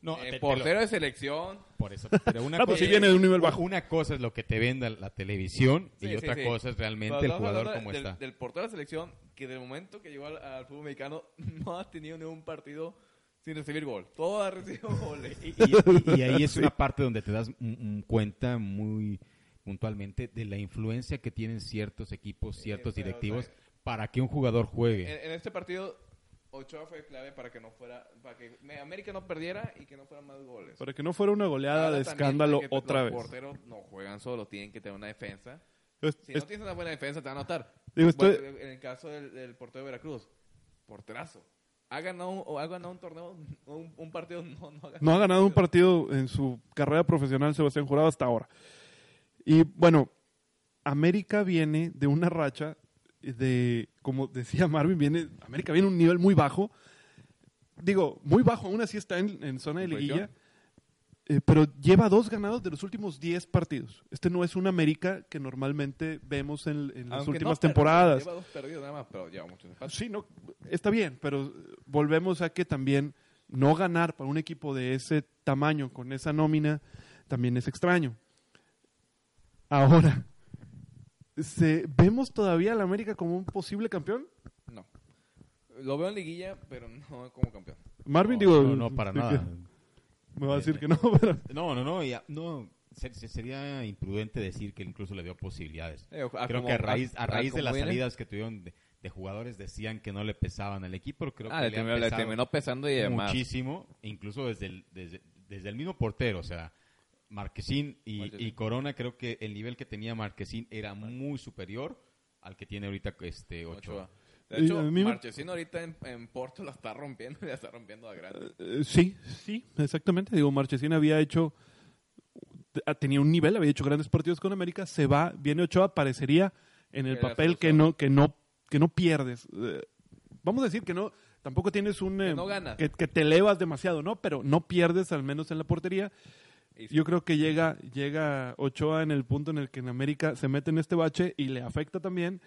No, eh, te- te portero lo- de selección, por eso. Pero una pues cosa, sí viene de un nivel bajo. Una cosa es lo que te venda la televisión Sí, y sí, otra sí. cosa es realmente Pero el estamos jugador hablando como del, está. Del portero de la selección, que del momento que llegó al, al fútbol mexicano no ha tenido ni un partido sin recibir gol. Todo ha recibido goles. Y, y- y ahí es Sí. una parte donde te das mm, mm, cuenta muy puntualmente de la influencia que tienen ciertos equipos, ciertos pero, directivos o sea, para que un jugador juegue. En, en este partido, Ochoa fue clave para que no fuera, para que América no perdiera y que no fueran más goles. Para que no fuera una goleada Ahora de escándalo que- otra los vez. porteros no juegan solo, tienen que tener una defensa. Es- Si es- no tienes una buena defensa, te van a anotar. Digo, estoy- en el caso del, del portero de Veracruz, porterazo. Ha ganado, un- o ha ganado un torneo, un, un partido, no, no ha ganado, No ha ganado un partido en su carrera profesional Sebastián Jurado hasta ahora. Y bueno, América viene de una racha de, como decía Marvin, viene, América viene a un nivel muy bajo. Digo, muy bajo, aún así está en, en zona de ¿En liguilla. eh, pero lleva dos ganados de los últimos 10 partidos. Este no es un América que normalmente vemos en, en las últimas no perdió, temporaras. Lleva dos perdidos nada más, pero lleva muchos empates. Sí, no, está bien, pero volvemos a que también no ganar para un equipo de ese tamaño, con esa nómina, también es extraño. Ahora, ¿se, ¿vemos todavía al América como un posible campeón? No. Lo veo en liguilla, pero no como campeón. Marvin, No, digo... no, no, para nada. que Me va a decir que no, pero... No, no, no, ya- no se- se- sería imprudente decir que incluso le dio posibilidades. Eh, a Creo como- que a raíz, a a- raíz de las viene- salidas que tuvieron de, de jugadores decían que no le pesaban al equipo, pero creo Ah, que le, terminó, le pesado terminó pesando y demás. muchísimo, incluso desde el, desde, desde el mismo portero, o sea, Marquesín y, y Corona, creo que el nivel que tenía Marquesín era muy superior al que tiene ahorita este Ochoa. Ochoa. De hecho, ahorita en, en Porto la está rompiendo y la está rompiendo a grande. Eh, sí, sí, exactamente. Digo, Marchesín había hecho, te- tenía un nivel, había hecho grandes partidos con América, se va, viene Ochoa, parecería en el papel que no, que no, que no pierdes. Eh, vamos a decir que no, tampoco tienes un eh, no ganas. que, que te elevas demasiado, ¿no? Pero no pierdes al menos en la portería. Yo creo que llega, llega Ochoa en el punto en el que en América se mete en este bache y le afecta también.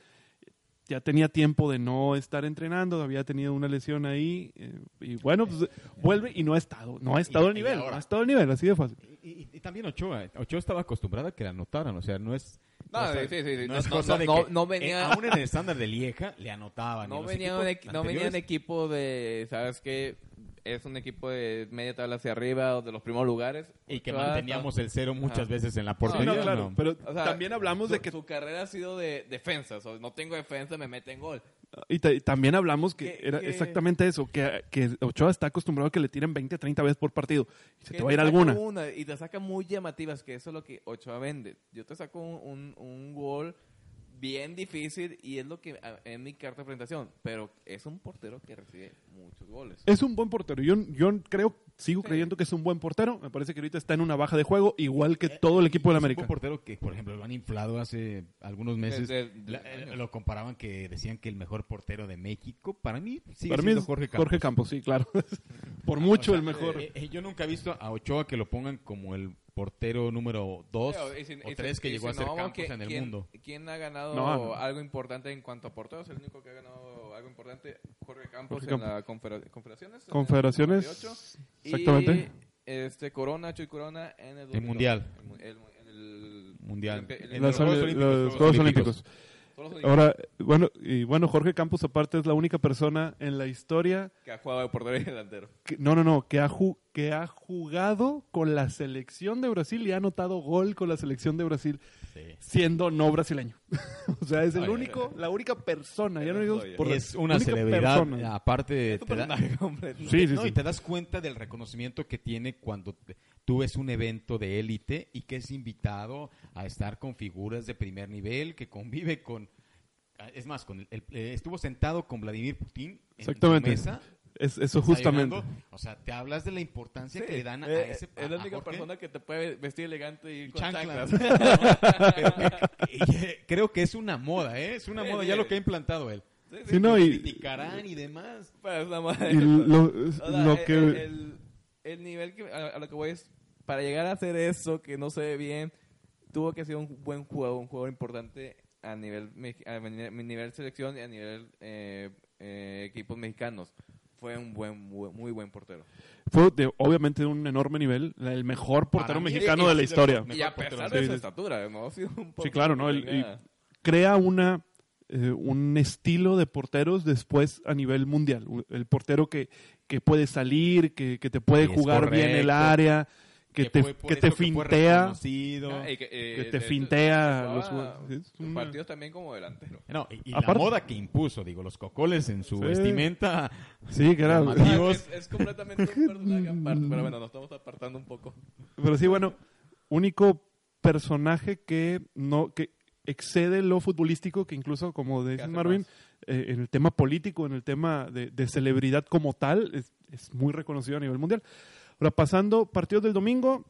Ya tenía tiempo de no estar entrenando, había tenido una lesión ahí eh, y bueno, pues vuelve y no ha estado, no ha estado al nivel, y ahora- no ha estado al nivel, así de fácil. Y, y- y también Ochoa. Ochoa estaba acostumbrado a que la anotaran, o sea, no es... No, cosa- sí, sí, sí, sí. No, No, es no, cosa no, de no- que, no venía- eh, aún en el estándar de Lieja le anotaban. No venía, equi- no venía anteriores- equipo de, ¿sabes qué? Es un equipo de media tabla hacia arriba o de los primeros lugares. Y que Ochoa manteníamos está- el cero muchas Ajá. veces en la portería. no, claro, ¿no? pero o sea, también hablamos su, de que su carrera ha sido de defensas. O no tengo defensa, me meten gol. y ta- también hablamos que Que- era que- exactamente eso, que, que Ochoa está acostumbrado a que le tiren 20, 30 veces por partido y se Que te va a ir saca alguna. una y te saca muy llamativas, que eso es lo que Ochoa vende. Yo te saco un, un, un gol bien difícil y es lo que a- en mi carta de presentación. Pero es un portero que recibe muchos goles. Es un buen portero. Yo, yo creo, sigo Sí. creyendo que es un buen portero. Me parece que ahorita está en una baja de juego, igual que todo el equipo de la Es un América. buen portero que, por ejemplo, lo han inflado hace algunos meses. La- años. eh, lo comparaban que decían que el mejor portero de México, para mí, sigue Para mí siendo es Jorge Jorge Campos. Campos, sí, claro. por mucho O sea, el mejor. eh, eh, yo nunca he visto a Ochoa que lo pongan como el portero número dos Y si- o y tres si- que y llegó a ser no, Campos ¿quién- en el quién- mundo. ¿Quién ha ganado No, no. algo importante en cuanto a porteros? El único que ha ganado algo importante, Jorge Campos, Jorge en Campos. la Confederaciones. en el Confederaciones, 98, exactamente. Y este, Corona, Chuy Corona en el... El Mundial. El el mu- en el- Mundial. En los Olímpicos, Juegos Olímpicos. Ahora, bueno, y bueno, Jorge Campos aparte es la única persona en la historia que ha jugado de portero y delantero. que, no, no, no, que ha, ju- que ha jugado con la selección de Brasil y ha anotado gol con la selección de Brasil Sí. siendo no brasileño. o sea, es el Ay, único, la única persona, ya no digo por es una celebridad, persona. aparte Es un te da-. Sí, sí, no, sí. y te das cuenta del reconocimiento que tiene cuando te- tú ves un evento de élite y que es invitado a estar con figuras de primer nivel, que convive con... Es más, con el- el- eh, estuvo sentado con Vladimir Putin en su Exactamente. mesa. Es, eso justamente. O sea, te hablas de la importancia Sí, que le dan a, eh, a ese es la única persona que te puede vestir elegante y Y con chanclas. chanclas. Pero, eh, creo que es una moda, ¿eh? Es una Sí, moda sí. ya lo que ha implantado él. Sí, sí, Sí, no, y, criticarán y demás. pues, más. y lo, O sea, lo el- que... el, el- el nivel que a, a lo que voy es para llegar a hacer eso que no se ve bien tuvo que ser un buen jugador un jugador importante a nivel a nivel nivel selección y a nivel eh, eh, equipos mexicanos fue un buen muy, muy buen portero fue de, obviamente de un enorme nivel, el mejor portero mí, mexicano sí, de la sí, historia. y a portero. pesar de Sí, su sí. estatura no sido un Sí, claro, ¿no? El- y crea una eh, un estilo de porteros después a nivel mundial. El portero que, que puede salir, que, que te puede Es jugar bien el área, que, te, fue por que te fintea. que, eh, te fintea jugaba los partidos también como delantero No, y, y Aparte- la moda que impuso, digo, los cocoles en su Sí. vestimenta. Sí. Llamativos. es, es completamente un personaje aparte pero bueno nos estamos apartando un poco Pero sí, bueno, único personaje que no que excede lo futbolístico, que incluso, como dice Marvin, eh, en el tema político, en el tema de, de celebridad como tal, es, es muy reconocido a nivel mundial. Ahora, pasando partidos del domingo,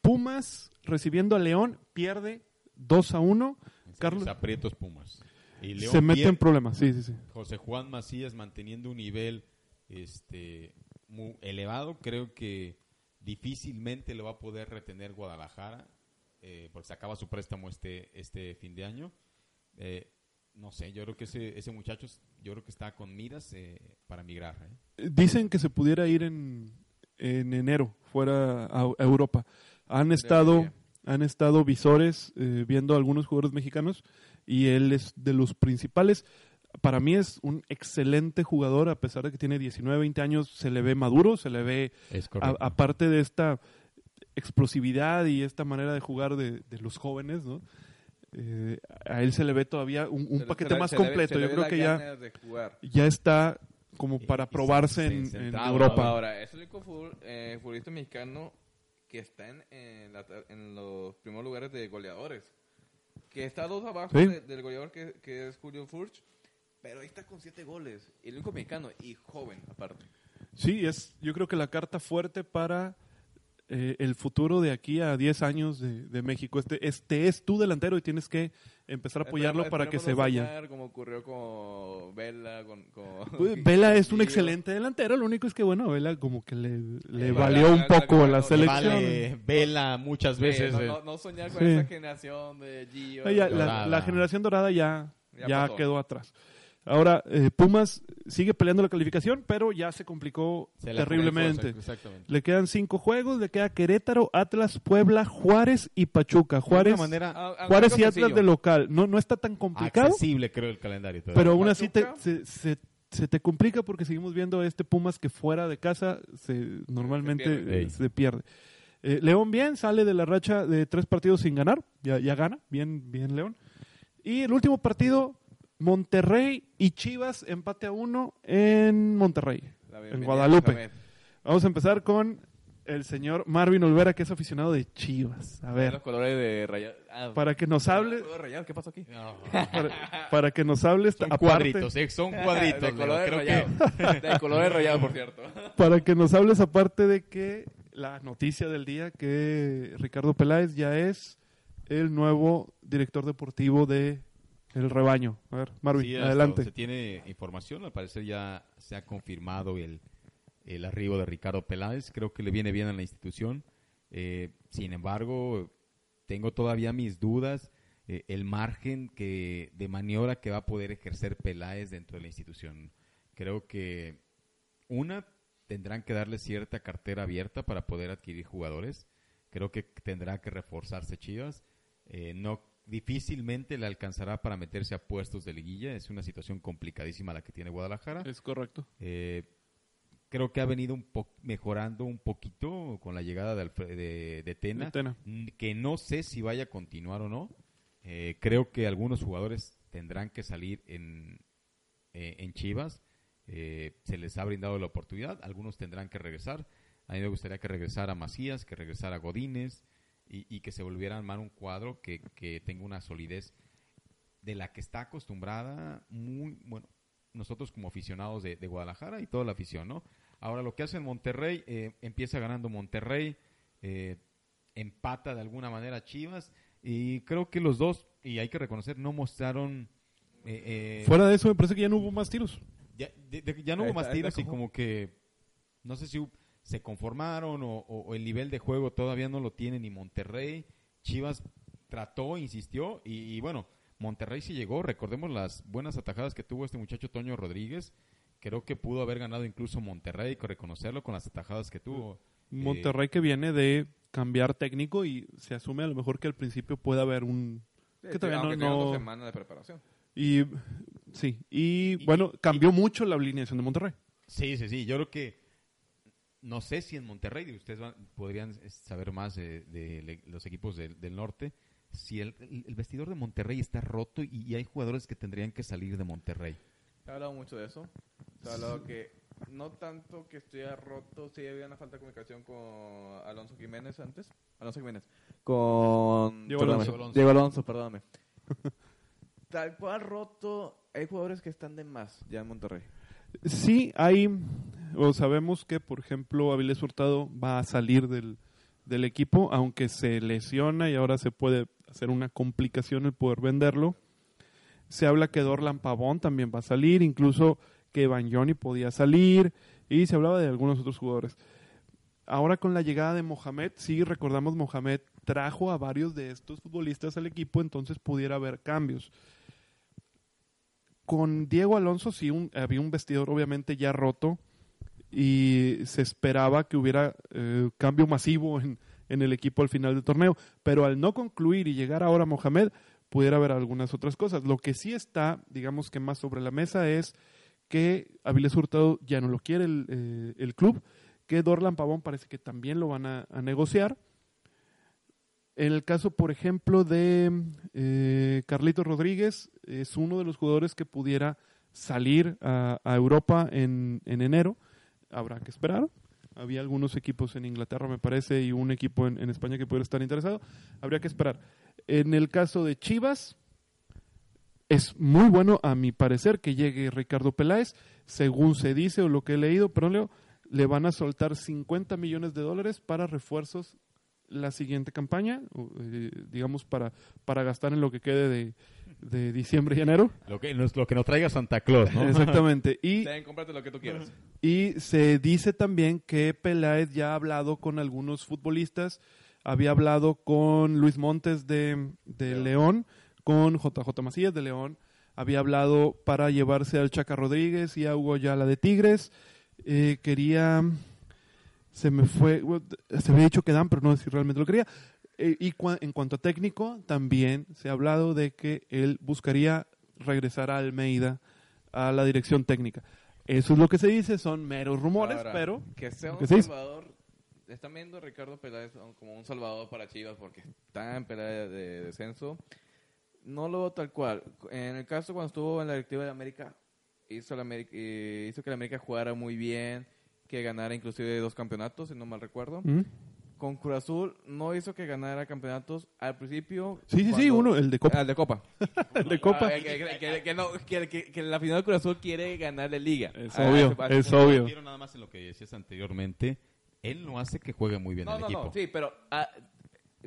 Pumas recibiendo a León, pierde 2 a 1. Carlos Los aprietos Pumas. Y León se mete en problemas, sí, sí, sí. José Juan Macías manteniendo un nivel este muy elevado, creo que difícilmente lo va a poder retener Guadalajara, eh, porque se acaba su préstamo este este fin de año. Eh, no sé, yo creo que ese, ese muchacho, yo creo que está con miras eh, para migrar. ¿eh? Dicen que se pudiera ir en, en enero fuera a, a Europa. Han estado, Debería. han estado visores eh, viendo a algunos jugadores mexicanos y él es de los principales. Para mí es un excelente jugador, a pesar de que tiene 19, 20 años, se le ve maduro, se le ve, aparte de esta explosividad y esta manera de jugar de, de los jóvenes, ¿no? Eh, a él se le ve todavía un, paquete se más se le ve- completo. Yo creo que ya, ya está como para y probarse se- en, se- en centrado, Europa. Ahora, es el único fútbol- eh, futbolista mexicano que está en, en la en los primeros lugares de goleadores. Que está dos abajo Sí. de- del goleador que, que es Julio Furch. Pero ahí está con siete goles. Y el único mexicano y joven, aparte. Sí, es yo creo que la carta fuerte para eh, el futuro de aquí a 10 años de, de México. Este, este es tu delantero y tienes que empezar a apoyarlo Esperemos- para que se vaya. soñar Como ocurrió con Vela, con... con- Pues, Vela es un excelente delantero, lo único es que, bueno, Vela como que le, le Eh, valió un poco la- la la- selección. Vale, vela muchas veces. no, eh, no- no soñar con Sí. esa generación de Gio. Ya, la, generación dorada ya, Ya quedó atrás. Ahora, eh, Pumas sigue peleando la calificación, pero ya se complicó se terriblemente. Le quedan cinco juegos, le queda Querétaro, Atlas, Puebla, Juárez y Pachuca. Juárez, de una manera Ah, ah, Juárez y Atlas de local. No, no está tan complicado, accesible, creo, el calendario. todavía. pero aún así te, se, se se te complica porque seguimos viendo este Pumas que fuera de casa se normalmente Se pierde. se pierde. Eh, León bien, sale de la racha de tres partidos sin ganar, ya, ya gana, bien, bien León. Y el último partido, Monterrey y Chivas, empate a uno en Monterrey, en Guadalupe. Vamos a empezar con el señor Marvin Olvera, que es aficionado de Chivas. A Los ver, colores de rayado. Ah, para que nos hable, color de rayado, ¿Qué pasó aquí? para, para que nos hables Son aparte- cuadritos, ¿eh? Son cuadritos. de Leo. color Creo rayado. que De color rayado, por cierto. para que nos hables aparte de que la noticia del día que Ricardo Peláez ya es el nuevo director deportivo de El Rebaño. A ver, Marvin, Sí, adelante. Se tiene información, al parecer ya se ha confirmado el, el arribo de Ricardo Peláez. Creo que le viene bien a la institución. Eh, sin embargo, tengo todavía mis dudas. eh, el margen que de maniobra que va a poder ejercer Peláez dentro de la institución. Creo que una tendrán que darle cierta cartera abierta para poder adquirir jugadores. Creo que tendrá que reforzarse Chivas. Eh, no difícilmente le alcanzará para meterse a puestos de liguilla. Es una situación complicadísima la que tiene Guadalajara. Es correcto. Eh, creo que ha venido un po- mejorando un poquito con la llegada de, Alfre- de, de Tena, De Tena. mm, que no sé si vaya a continuar o no. Eh, creo que algunos jugadores tendrán que salir en, eh, en Chivas. Eh, se les ha brindado la oportunidad, algunos tendrán que regresar. A mí me gustaría que regresara Macías, que regresara Godínez y, y que se volviera a armar un cuadro que, que tenga una solidez de la que está acostumbrada muy, bueno, nosotros como aficionados de, de Guadalajara y toda la afición, ¿no? Ahora lo que hace en Monterrey, eh, empieza ganando Monterrey, eh, empata de alguna manera Chivas y creo que los dos, y hay que reconocer, no mostraron... eh, eh, Fuera de eso, me parece que ya no hubo más tiros. ya, de- de- ya no hubo más tiros y como- que no sé si hu- se conformaron o, o- o el nivel de juego todavía no lo tiene ni Monterrey. Chivas trató, insistió y, y bueno, Monterrey sí llegó. Recordemos las buenas atajadas que tuvo este muchacho Toño Rodríguez. Creo que pudo haber ganado incluso Monterrey, reconocerlo con las atajadas que tuvo. Eh, Monterrey que viene de cambiar técnico y se asume a lo mejor que al principio puede haber un... Que todavía no- dos semanas de preparación. Y sí, y bueno, cambió mucho la alineación de Monterrey. Sí, sí, sí. Yo creo que no sé si en Monterrey, y ustedes van- podrían saber más de, los equipos del, del norte, si el, vestidor de Monterrey está roto y, y hay jugadores que tendrían que salir de Monterrey. Se ha hablado mucho de eso. Se ha hablado que no tanto que estuviera roto, sí había una falta de comunicación con Alonso Jiménez antes. Alonso Jiménez. Con Diego perdóname, Alonso. Diego Alonso, perdóname. Tal cual roto, hay jugadores que están de más ya en Monterrey. Sí, hay, o sabemos que, por ejemplo, Avilés Hurtado va a salir del, del equipo, aunque se lesiona y ahora se puede hacer una complicación el poder venderlo. Se habla que Dorlan Pavón también va a salir, incluso que Johnny podía salir, y se hablaba de algunos otros jugadores. Ahora con la llegada de Mohamed, sí recordamos Mohamed trajo a varios de estos futbolistas al equipo, entonces pudiera haber cambios. Con Diego Alonso sí un- había un vestidor obviamente ya roto y se esperaba que hubiera eh, cambio masivo en, en el equipo al final del torneo, pero al no concluir y llegar ahora Mohamed, pudiera haber algunas otras cosas. Lo que sí está, digamos que más sobre la mesa es que Avilés Hurtado ya no lo quiere el, eh, el club, que Dorlan Pavón parece que también lo van a, negociar. En el caso, por ejemplo, de eh, Carlito Rodríguez, es uno de los jugadores que pudiera salir a, a Europa en, en enero. Habrá que esperar. Había algunos equipos en Inglaterra, me parece, y un equipo en, España que pudiera estar interesado. Habría que esperar. En el caso de Chivas, es muy bueno, a mi parecer, que llegue Ricardo Peláez. Según se dice o lo que he leído, pero Leo, le van a soltar 50 millones de dólares para refuerzos la siguiente campaña, eh, digamos, para, para gastar en lo que quede de, de diciembre y enero. Lo que, nos- lo que nos traiga Santa Claus, ¿no? Exactamente. Y, Ten, cómprate lo que tú quieras. y se dice también que Peláez ya ha hablado con algunos futbolistas, había hablado con Luis Montes de, de León, con JJ Macías de León, había hablado para llevarse al Chaca Rodríguez y a Hugo Yala de Tigres, eh, quería, se me fue, se había dicho que Dan, pero no sé si realmente lo quería. Eh, y cua- en cuanto a técnico, también se ha hablado de que él buscaría regresar a Almeida a la dirección técnica. Eso es lo que se dice, son meros rumores, Ahora, pero que sea un que se salvador. Están viendo a Ricardo Peláez como un salvador para Chivas porque está en pelea de, de descenso. No lo veo tal cual. En el caso cuando estuvo en la directiva de América, hizo, la América, eh, hizo que la América jugara muy bien, que ganara inclusive dos campeonatos, si no mal recuerdo. ¿Mm? Con Cruz Azul no hizo que ganara campeonatos al principio. Sí, sí, sí, uno, el de Copa. Ah, el de Copa. El de Copa. Ah, que, que- no, la final de Cruz Azul quiere ganar de Liga. Es Ah, obvio, ese- es obvio. Quiero nada más en lo que decías anteriormente. Él no hace que juegue muy bien No, el no, equipo. no, sí, pero... ah,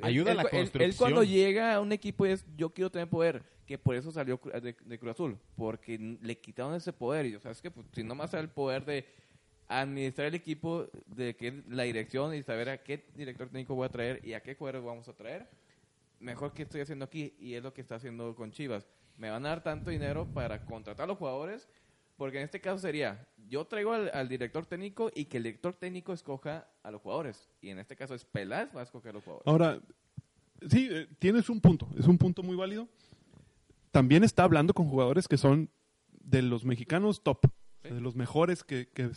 Ayuda a la él- él- Él, construcción. cuando llega a un equipo es, yo quiero tener poder, que por eso salió de, de Cruz Azul, porque le quitaron ese poder. Y, o sea, es que pues, si no más el poder de administrar el equipo, de que la dirección y saber a qué director técnico voy a traer y a qué jugadores vamos a traer, mejor que estoy haciendo aquí. Y es lo que está haciendo con Chivas. Me van a dar tanto dinero para contratar a los jugadores, porque en este caso sería, yo traigo al, director técnico y que el director técnico escoja a los jugadores. Y en este caso es Peláez va a escoger a los jugadores. Ahora, sí, eh, tienes un punto, es un punto muy válido. También está hablando con jugadores que son de los mexicanos top, o sea, de los mejores que, que,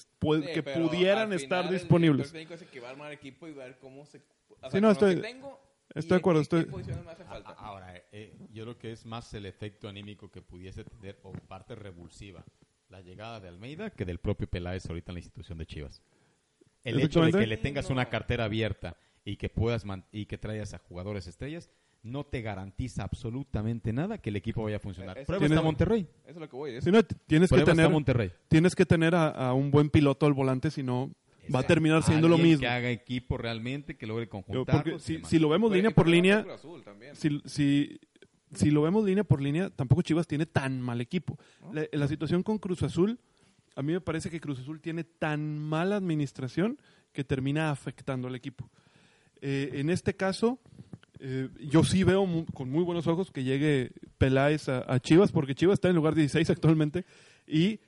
que pudieran estar el disponibles. director técnico es el que va a armar equipo y ver cómo se... o sea, Sí, no, estoy- tengo estoy de acuerdo, estoy- posiciones me hace falta. A- Ahora, eh, yo creo que es más el efecto anímico que pudiese tener o parte revulsiva la llegada de Almeida que del propio Peláez ahorita en la institución de Chivas. El hecho de que le tengas No. una cartera abierta y que puedas man- y que traigas a jugadores estrellas no te garantiza absolutamente nada que el equipo vaya a funcionar. Eso- Prueba está Monterrey. Eso es lo que voy. Si no, tienes que Prueba tener, Monterrey. tienes que tener a, a un buen piloto al volante, si no va a terminar siendo lo mismo. que haga equipo realmente, que logre. Porque y si, lo vemos línea por línea, si, si, si lo vemos línea por línea, tampoco Chivas tiene tan mal equipo. La, la situación con Cruz Azul, a mí me parece que Cruz Azul tiene tan mala administración que termina afectando al equipo. Eh, en este caso, eh, yo sí veo mu- con muy buenos ojos que llegue Peláez a, a Chivas, porque Chivas está en lugar 16 actualmente y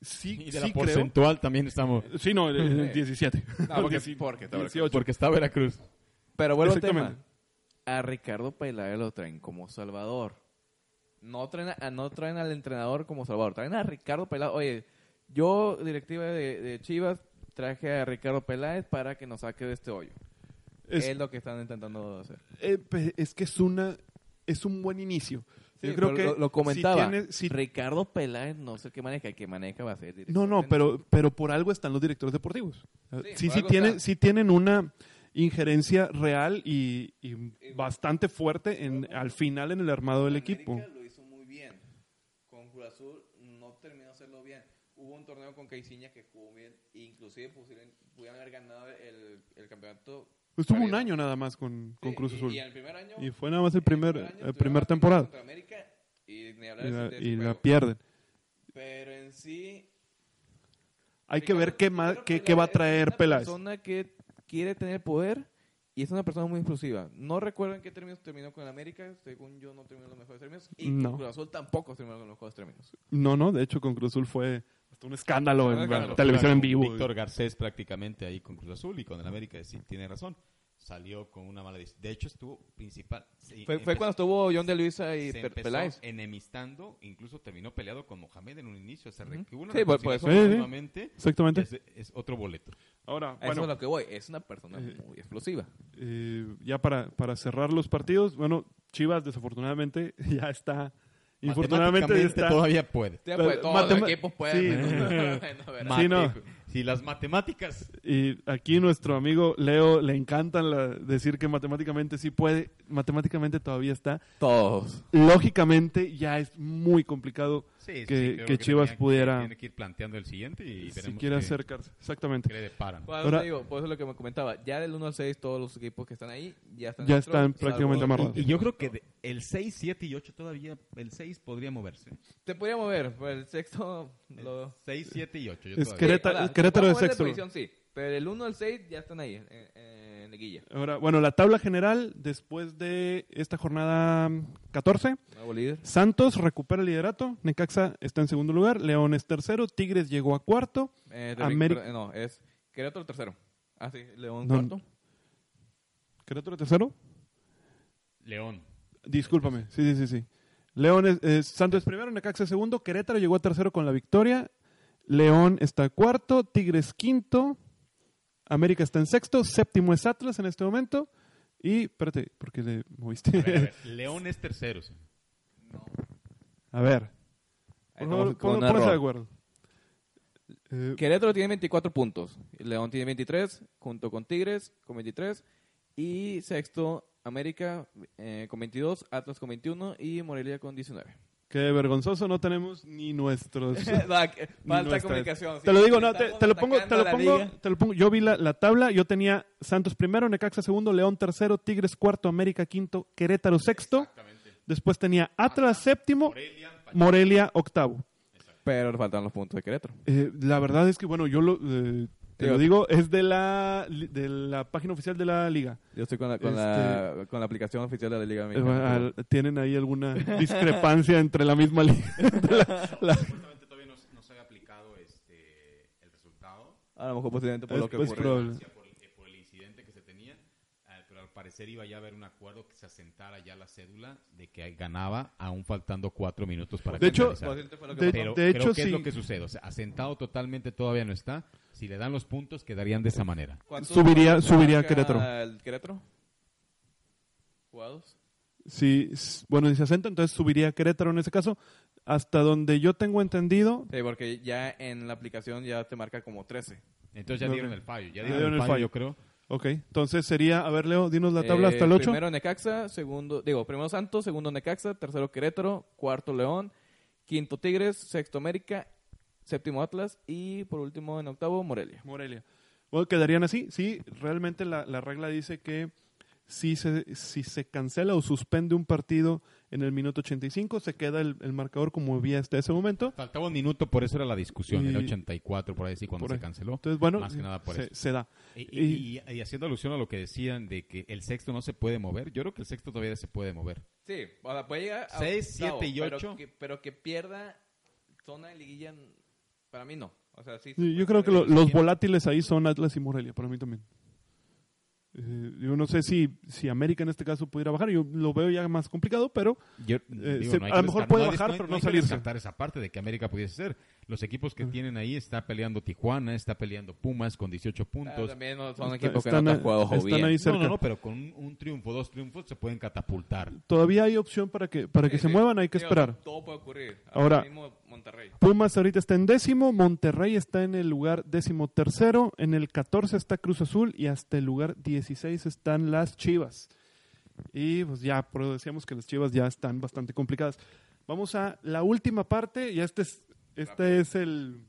sí, Y de sí la creo... porcentual también estamos. Sí, no, el, el 17. No, porque, está 18. Porque está Veracruz. Pero vuelvo al tema. A Ricardo Peláez lo traen como Salvador. No traen, a, no traen al entrenador como Salvador. Traen a Ricardo Peláez. Oye, yo, directiva de, de Chivas, traje a Ricardo Peláez para que nos saque de este hoyo. Es- Es, lo que están intentando hacer. Eh, pe- es que es una es un buen inicio. Sí, Yo creo que lo, lo si comentaba. si- Ricardo Peláez no sé qué maneja. Que maneja va a ser director no, no, pero pero por algo están los directores deportivos. Sí, Sí, tienen está. sí tienen una injerencia real y, y bastante fuerte en al final en el armado del equipo. América lo hizo muy bien. Con Cruz Azul no terminó de hacerlo bien. Hubo un torneo con Caiciña que jugó bien. Inclusive pusieron, pudieron haber ganado el, el campeonato. Pues tuvo un año nada más con, con Sí, Cruz y- Azul. Y, en el primer año. Y fue nada más el primer, año el primer la final temporada. América y ni Y la, y la pierden. Pero en sí. Hay que ver qué, más, qué, qué va a traer Es Peláez. persona que quiere tener poder y es una persona muy explosiva. No recuerdo en qué términos terminó con el América. Según yo, no terminó en los mejores términos. Y No. con Cruz Azul tampoco terminó con los mejores términos. No, no, de hecho con Cruz Azul fue un escándalo en televisión en vivo. Víctor Garcés prácticamente ahí con Cruz Azul y con el América sí, tiene razón. Salió con una mala decisión. De hecho, estuvo principal. sí, Fue, cuando estuvo John de Luisa y se Peláez. enemistando, incluso terminó peleado con Mohamed en un inicio. Se una Sí, por- eso- Sí, sí. nuevamente, Exactamente. Es, es otro boleto. Ahora, A Eso bueno, es lo que voy. Es una persona Eh, muy explosiva. eh, ya para, para cerrar los partidos, bueno, Chivas desafortunadamente ya está, infortunadamente está. todavía puede. Pero pues, todos matema- los equipos pueden. sí. Veracruz. Sí, no. Las matemáticas Y aquí nuestro amigo Leo le encanta la- decir que matemáticamente sí puede, matemáticamente todavía está. Todos. Lógicamente ya es muy complicado sí, sí, que, creo que Chivas que- pudiera, Tiene que ir planteando el siguiente y si quiere acercarse. Exactamente. qué le deparan. Por eso, Ahora- digo, por eso es lo que me comentaba. Ya del 1 al 6, todos los equipos que están ahí ya están, Ya están salvo- prácticamente amarrados. Y, y yo creo que de- el 6, 7 y 8 todavía, el 6 podría moverse. Te podría mover, pero el sexto. Lo... 6, 7 y 8. Yo Es Querétaro- sea, Querétaro de sexto. posición, sí, pero el 1 al 6 ya están ahí, en, en, Ahora, bueno, la tabla general después de esta jornada 14. Nuevo líder. Santos recupera el liderato, Necaxa está en segundo lugar, León es tercero, Tigres llegó a cuarto, Eh, América- eh, no, es Querétaro tercero. Ah, sí, León No. cuarto. Querétaro tercero, León. discúlpame, sí, sí, sí, sí. León es, es- Santos es primero, Necaxa es segundo, Querétaro llegó a tercero con la victoria, León está cuarto, Tigres quinto, América está en sexto, séptimo es Atlas en este momento y, espérate, porque le moviste. A ver, a ver, León es tercero. sí. A ver, por favor, pon- de acuerdo. Eh, Querétaro tiene 24 puntos. León tiene 23, junto con Tigres con 23. Y sexto, América eh, con 22, Atlas con 21 y Morelia con 19. Qué vergonzoso, no tenemos ni nuestros... Falta comunicación. Te lo digo, no, te, lo pongo, te lo pongo, te lo pongo. Yo vi la, la tabla, yo tenía Santos primero, Necaxa segundo, León tercero, Tigres cuarto, América quinto, Querétaro sexto. Después tenía Atlas séptimo, Morelia octavo. Pero faltan los puntos de Querétaro. Eh, la verdad es que, bueno, yo lo, eh, te lo digo, es de la, de la página oficial de la liga. Yo estoy con la, con, la, con la aplicación oficial de la Liga Eh, Mexicana. al- tienen ahí alguna discrepancia entre la misma liga. la- todavía no, no se había aplicado este, el resultado. A lo mejor posiblemente por Es- lo que es ocurrió. probable. Por, el- por el incidente que se tenía, ah, pero al parecer iba ya a haber un acuerdo que se asentara ya la cédula de que ganaba aún faltando cuatro minutos para De hecho, que de-. Pero, de pero hecho, ¿qué es sí. lo que sucede? O sea, asentado totalmente todavía no está. Si le dan los puntos, quedarían de esa manera. ¿Cuántos Subiría- subiría Querétaro. el Querétaro? ¿Jugados? si, s- bueno, si se asenta, entonces subiría Querétaro en ese caso. Hasta donde yo tengo entendido, Sí, porque ya en la aplicación ya te marca como 13. Entonces ya Ok. dieron el fallo. Ya Ya dieron, dieron el el fallo, fallo. yo creo. Ok, entonces sería, a ver Leo, dinos la tabla Eh, hasta el 8. Primero Necaxa, segundo, digo, primero Santos, segundo Necaxa, tercero Querétaro, cuarto León, quinto Tigres, sexto América, séptimo Atlas y por último en octavo Morelia. Morelia. Bueno, quedarían así. Sí, realmente la, la regla dice que si se, si se cancela o suspende un partido en el minuto 85, se queda el, el marcador como había hasta ese momento. Faltaba un minuto, por eso era la discusión. Y- Era 84, por ahí sí, cuando se ahí. canceló. Entonces, bueno, Más que nada por se, eso. se da. Y, Y- y- y haciendo alusión a lo que decían de que el sexto no se puede mover, yo creo que el sexto todavía se puede mover. Sí, o sea, puede llegar a Seis, octavo, siete y pero ocho. que- Pero que, pierda zona de liguilla, para mí no. O sea, sí. Sí, yo creo que lo- los volátiles ahí son Atlas y Morelia, para mí también. Eh, yo no sé si, si América en este caso pudiera bajar, yo lo veo ya más complicado, pero Yo, Eh, digo, se- no hay a lo mejor puede no, bajar, no pero no no hay que salirse. descartar esa parte de que América pudiese ser. Los equipos que tienen ahí está peleando Tijuana, está peleando Pumas con 18 Ah, puntos. también no son Está- equipos que están no están bien. ahí no, cerca. no, no, pero con un, un triunfo, dos triunfos se pueden catapultar. todavía hay opción para que, para que Sí, se sí. muevan, hay que Digo, esperar. Todo puede ocurrir. Ahora- mismo Monterrey. Pumas ahorita está en décimo, Monterrey está en el lugar décimo tercero, en el 14 está Cruz Azul y hasta el lugar 16 están las Chivas. Y pues ya, pero decíamos que las Chivas ya están bastante complicadas. Vamos a la última parte, y este es, este es el,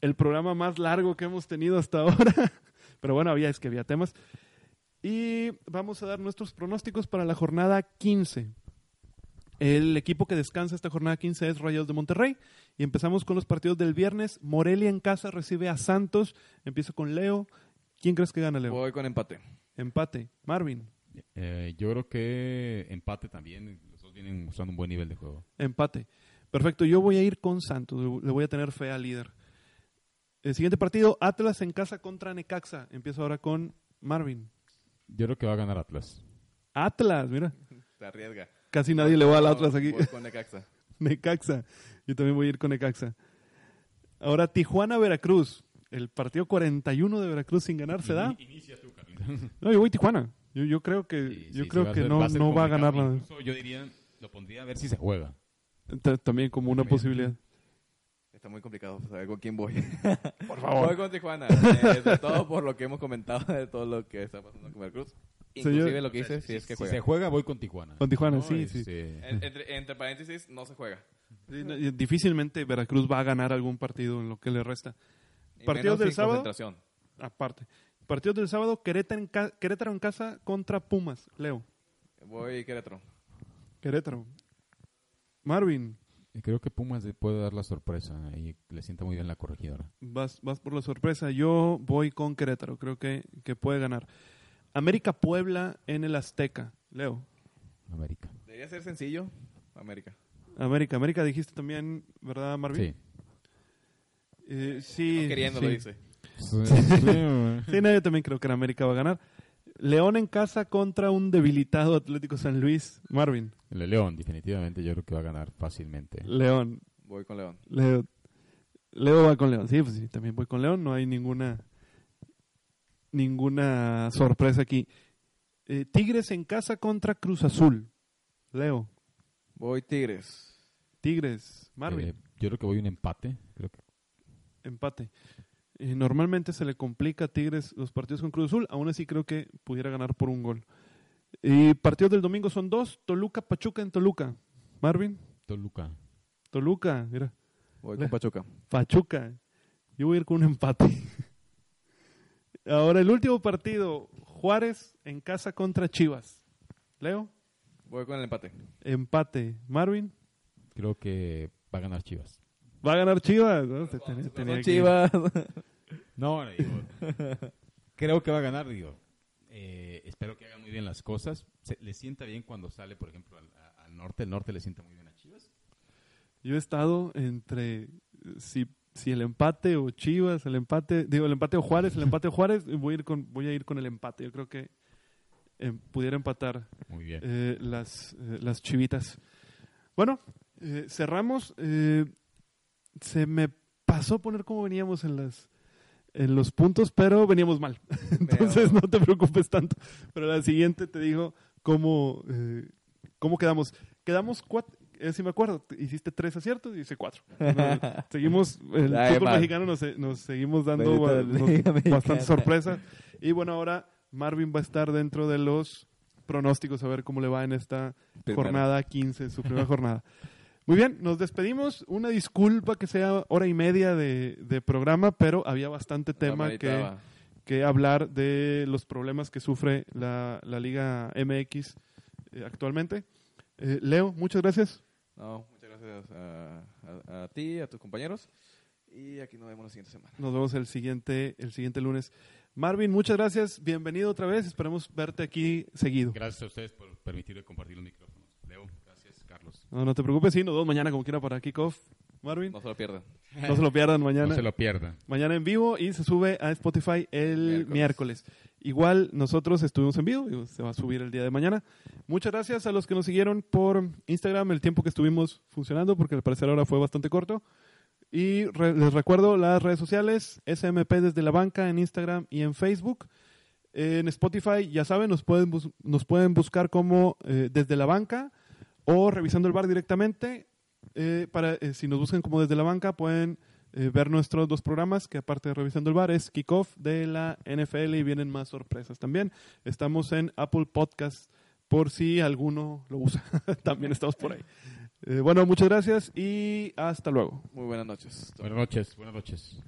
el programa más largo que hemos tenido hasta ahora. Pero bueno, había, es que había temas. Y vamos a dar nuestros pronósticos para la jornada 15. El equipo que descansa esta jornada 15 es Rayados de Monterrey. Y empezamos con los partidos del viernes. Morelia en casa recibe a Santos. Empiezo con Leo. ¿Quién crees que gana, Leo? Voy con empate. Empate. Marvin. Eh, yo creo que empate también. Los dos vienen mostrando un buen nivel de juego. Empate. Perfecto. Yo voy a ir con Santos. Le voy a tener fe al líder. El siguiente partido, Atlas en casa contra Necaxa. Empiezo ahora con Marvin. Yo creo que va a ganar Atlas. Atlas, mira. Se arriesga. Casi nadie le va al Atlas aquí. Voy con Necaxa. Necaxa. Yo también voy a ir con Necaxa. Ahora Tijuana-Veracruz. El partido 41 de Veracruz sin ganar se da. Inicia tú. No, yo voy Tijuana. Yo, yo creo que, Sí, yo sí, creo sí, va que ser- no, ser no va a ganar nada. Yo diría, lo pondría a ver si se juega. Ta- También como una También. posibilidad. Está muy complicado saber con quién voy. Por Voy con Tijuana. eh, sobre todo por lo que hemos comentado de todo lo que está pasando con Veracruz. Inclusive Señor- lo que dice, si es que si juega. se juega, voy con Tijuana. Con Tijuana, No, sí, sí. En- entre, entre paréntesis, no se juega. Sí, no, Difícilmente Veracruz va a ganar algún partido en lo que le resta. Y ¿Partidos del sábado? Aparte. Partidos del sábado, Querétaro en, ca- Querétaro en casa contra Pumas. Leo. Voy Querétaro. Querétaro. Marvin, Creo que Pumas le puede dar la sorpresa y le sienta muy bien la corregidora. vas, vas por la sorpresa. Yo voy con Querétaro. Creo que, que puede ganar. América Puebla en el Azteca. Leo. América. Debería ser sencillo. América. América. América dijiste también, ¿verdad, Marvin? Sí. Eh, sí. No queriendo lo dice. Sí, no, yo también creo que la América va a ganar. León en casa contra un debilitado Atlético San Luis. Marvin. El León, definitivamente, yo creo que va a ganar fácilmente. León. Voy con León. Leo, Leo va con León. Sí, pues sí, también voy con León. No hay ninguna ninguna sorpresa aquí. Eh, Tigres en casa contra Cruz Azul. Leo. Voy Tigres. Tigres. Marvin. Eh, yo creo que voy un empate. Creo que empate. Eh, normalmente se le complica a Tigres los partidos con Cruz Azul, aún así creo que pudiera ganar por un gol. Y partidos del domingo son dos, Toluca, Pachuca en Toluca. Marvin, Toluca. Toluca, mira, Voy con Pachuca. Pachuca. Yo voy a ir con un empate. Ahora el último partido, Juárez en casa contra Chivas. Leo, Voy con el empate. empate. Marvin, Creo que va a ganar Chivas. va a ganar Chivas. ¿no? Se tenía- tenía que- No, digo, creo que va a ganar, digo. Eh, espero que haga muy bien las cosas. Se- le sienta bien cuando sale, por ejemplo, al, a- al norte. El norte le sienta muy bien a Chivas. Yo he estado entre si, si el empate o Chivas, el empate, digo, el empate o Juárez, el empate o Juárez, voy a ir con, voy a ir con el empate. Yo creo que eh, pudiera empatar Muy bien. eh, las, las chivitas. Bueno, cerramos. se me pasó poner cómo veníamos en las en los puntos, pero veníamos mal. Entonces no te preocupes tanto. Pero la siguiente te digo cómo, eh, cómo quedamos. Quedamos cuatro, eh, si me acuerdo, te- hiciste tres aciertos y hice cuatro. Seguimos, el Ay, fútbol mexicano nos, nos seguimos dando ba- nos- bastante sorpresa. Y bueno, ahora Marvin va a estar dentro de los pronósticos a ver cómo le va en esta Primero. jornada 15, su primera jornada. Muy bien, nos despedimos. Una disculpa que sea hora y media de, de programa, pero había bastante tema que, que hablar de los problemas que sufre la, la Liga MX eh, actualmente. Eh, Leo, muchas gracias. No, muchas gracias a, a- a ti, a tus compañeros. Y aquí nos vemos la siguiente semana. Nos vemos el siguiente, el siguiente lunes. Marvin, muchas gracias. Bienvenido otra vez. Esperemos verte aquí seguido. Gracias a ustedes por permitirme compartir los micrófonos. No, no te preocupes, sí, nos vemos mañana como quiera para kickoff. Marvin, No se lo pierdan. no se lo pierdan mañana. No se lo pierdan. Mañana en vivo y se sube a Spotify el miércoles. Miércoles. Igual nosotros estuvimos en vivo, digo, se va a subir el día de mañana. Muchas gracias a los que nos siguieron por Instagram el tiempo que estuvimos funcionando, porque al parecer ahora fue bastante corto. Y re- les recuerdo las redes sociales, SMP desde la banca en Instagram y en Facebook. En Spotify, ya saben, nos pueden, bus- nos pueden buscar como eh, desde la banca o revisando el bar directamente. Eh, para, eh, si nos buscan como desde la banca, pueden eh, ver nuestros dos programas, que aparte de revisando el bar, es Kickoff de la NFL y vienen más sorpresas también. Estamos en Apple Podcast por si alguno lo usa. también estamos por ahí. Eh, bueno, muchas gracias y hasta luego. Muy buenas noches. Buenas noches, buenas noches.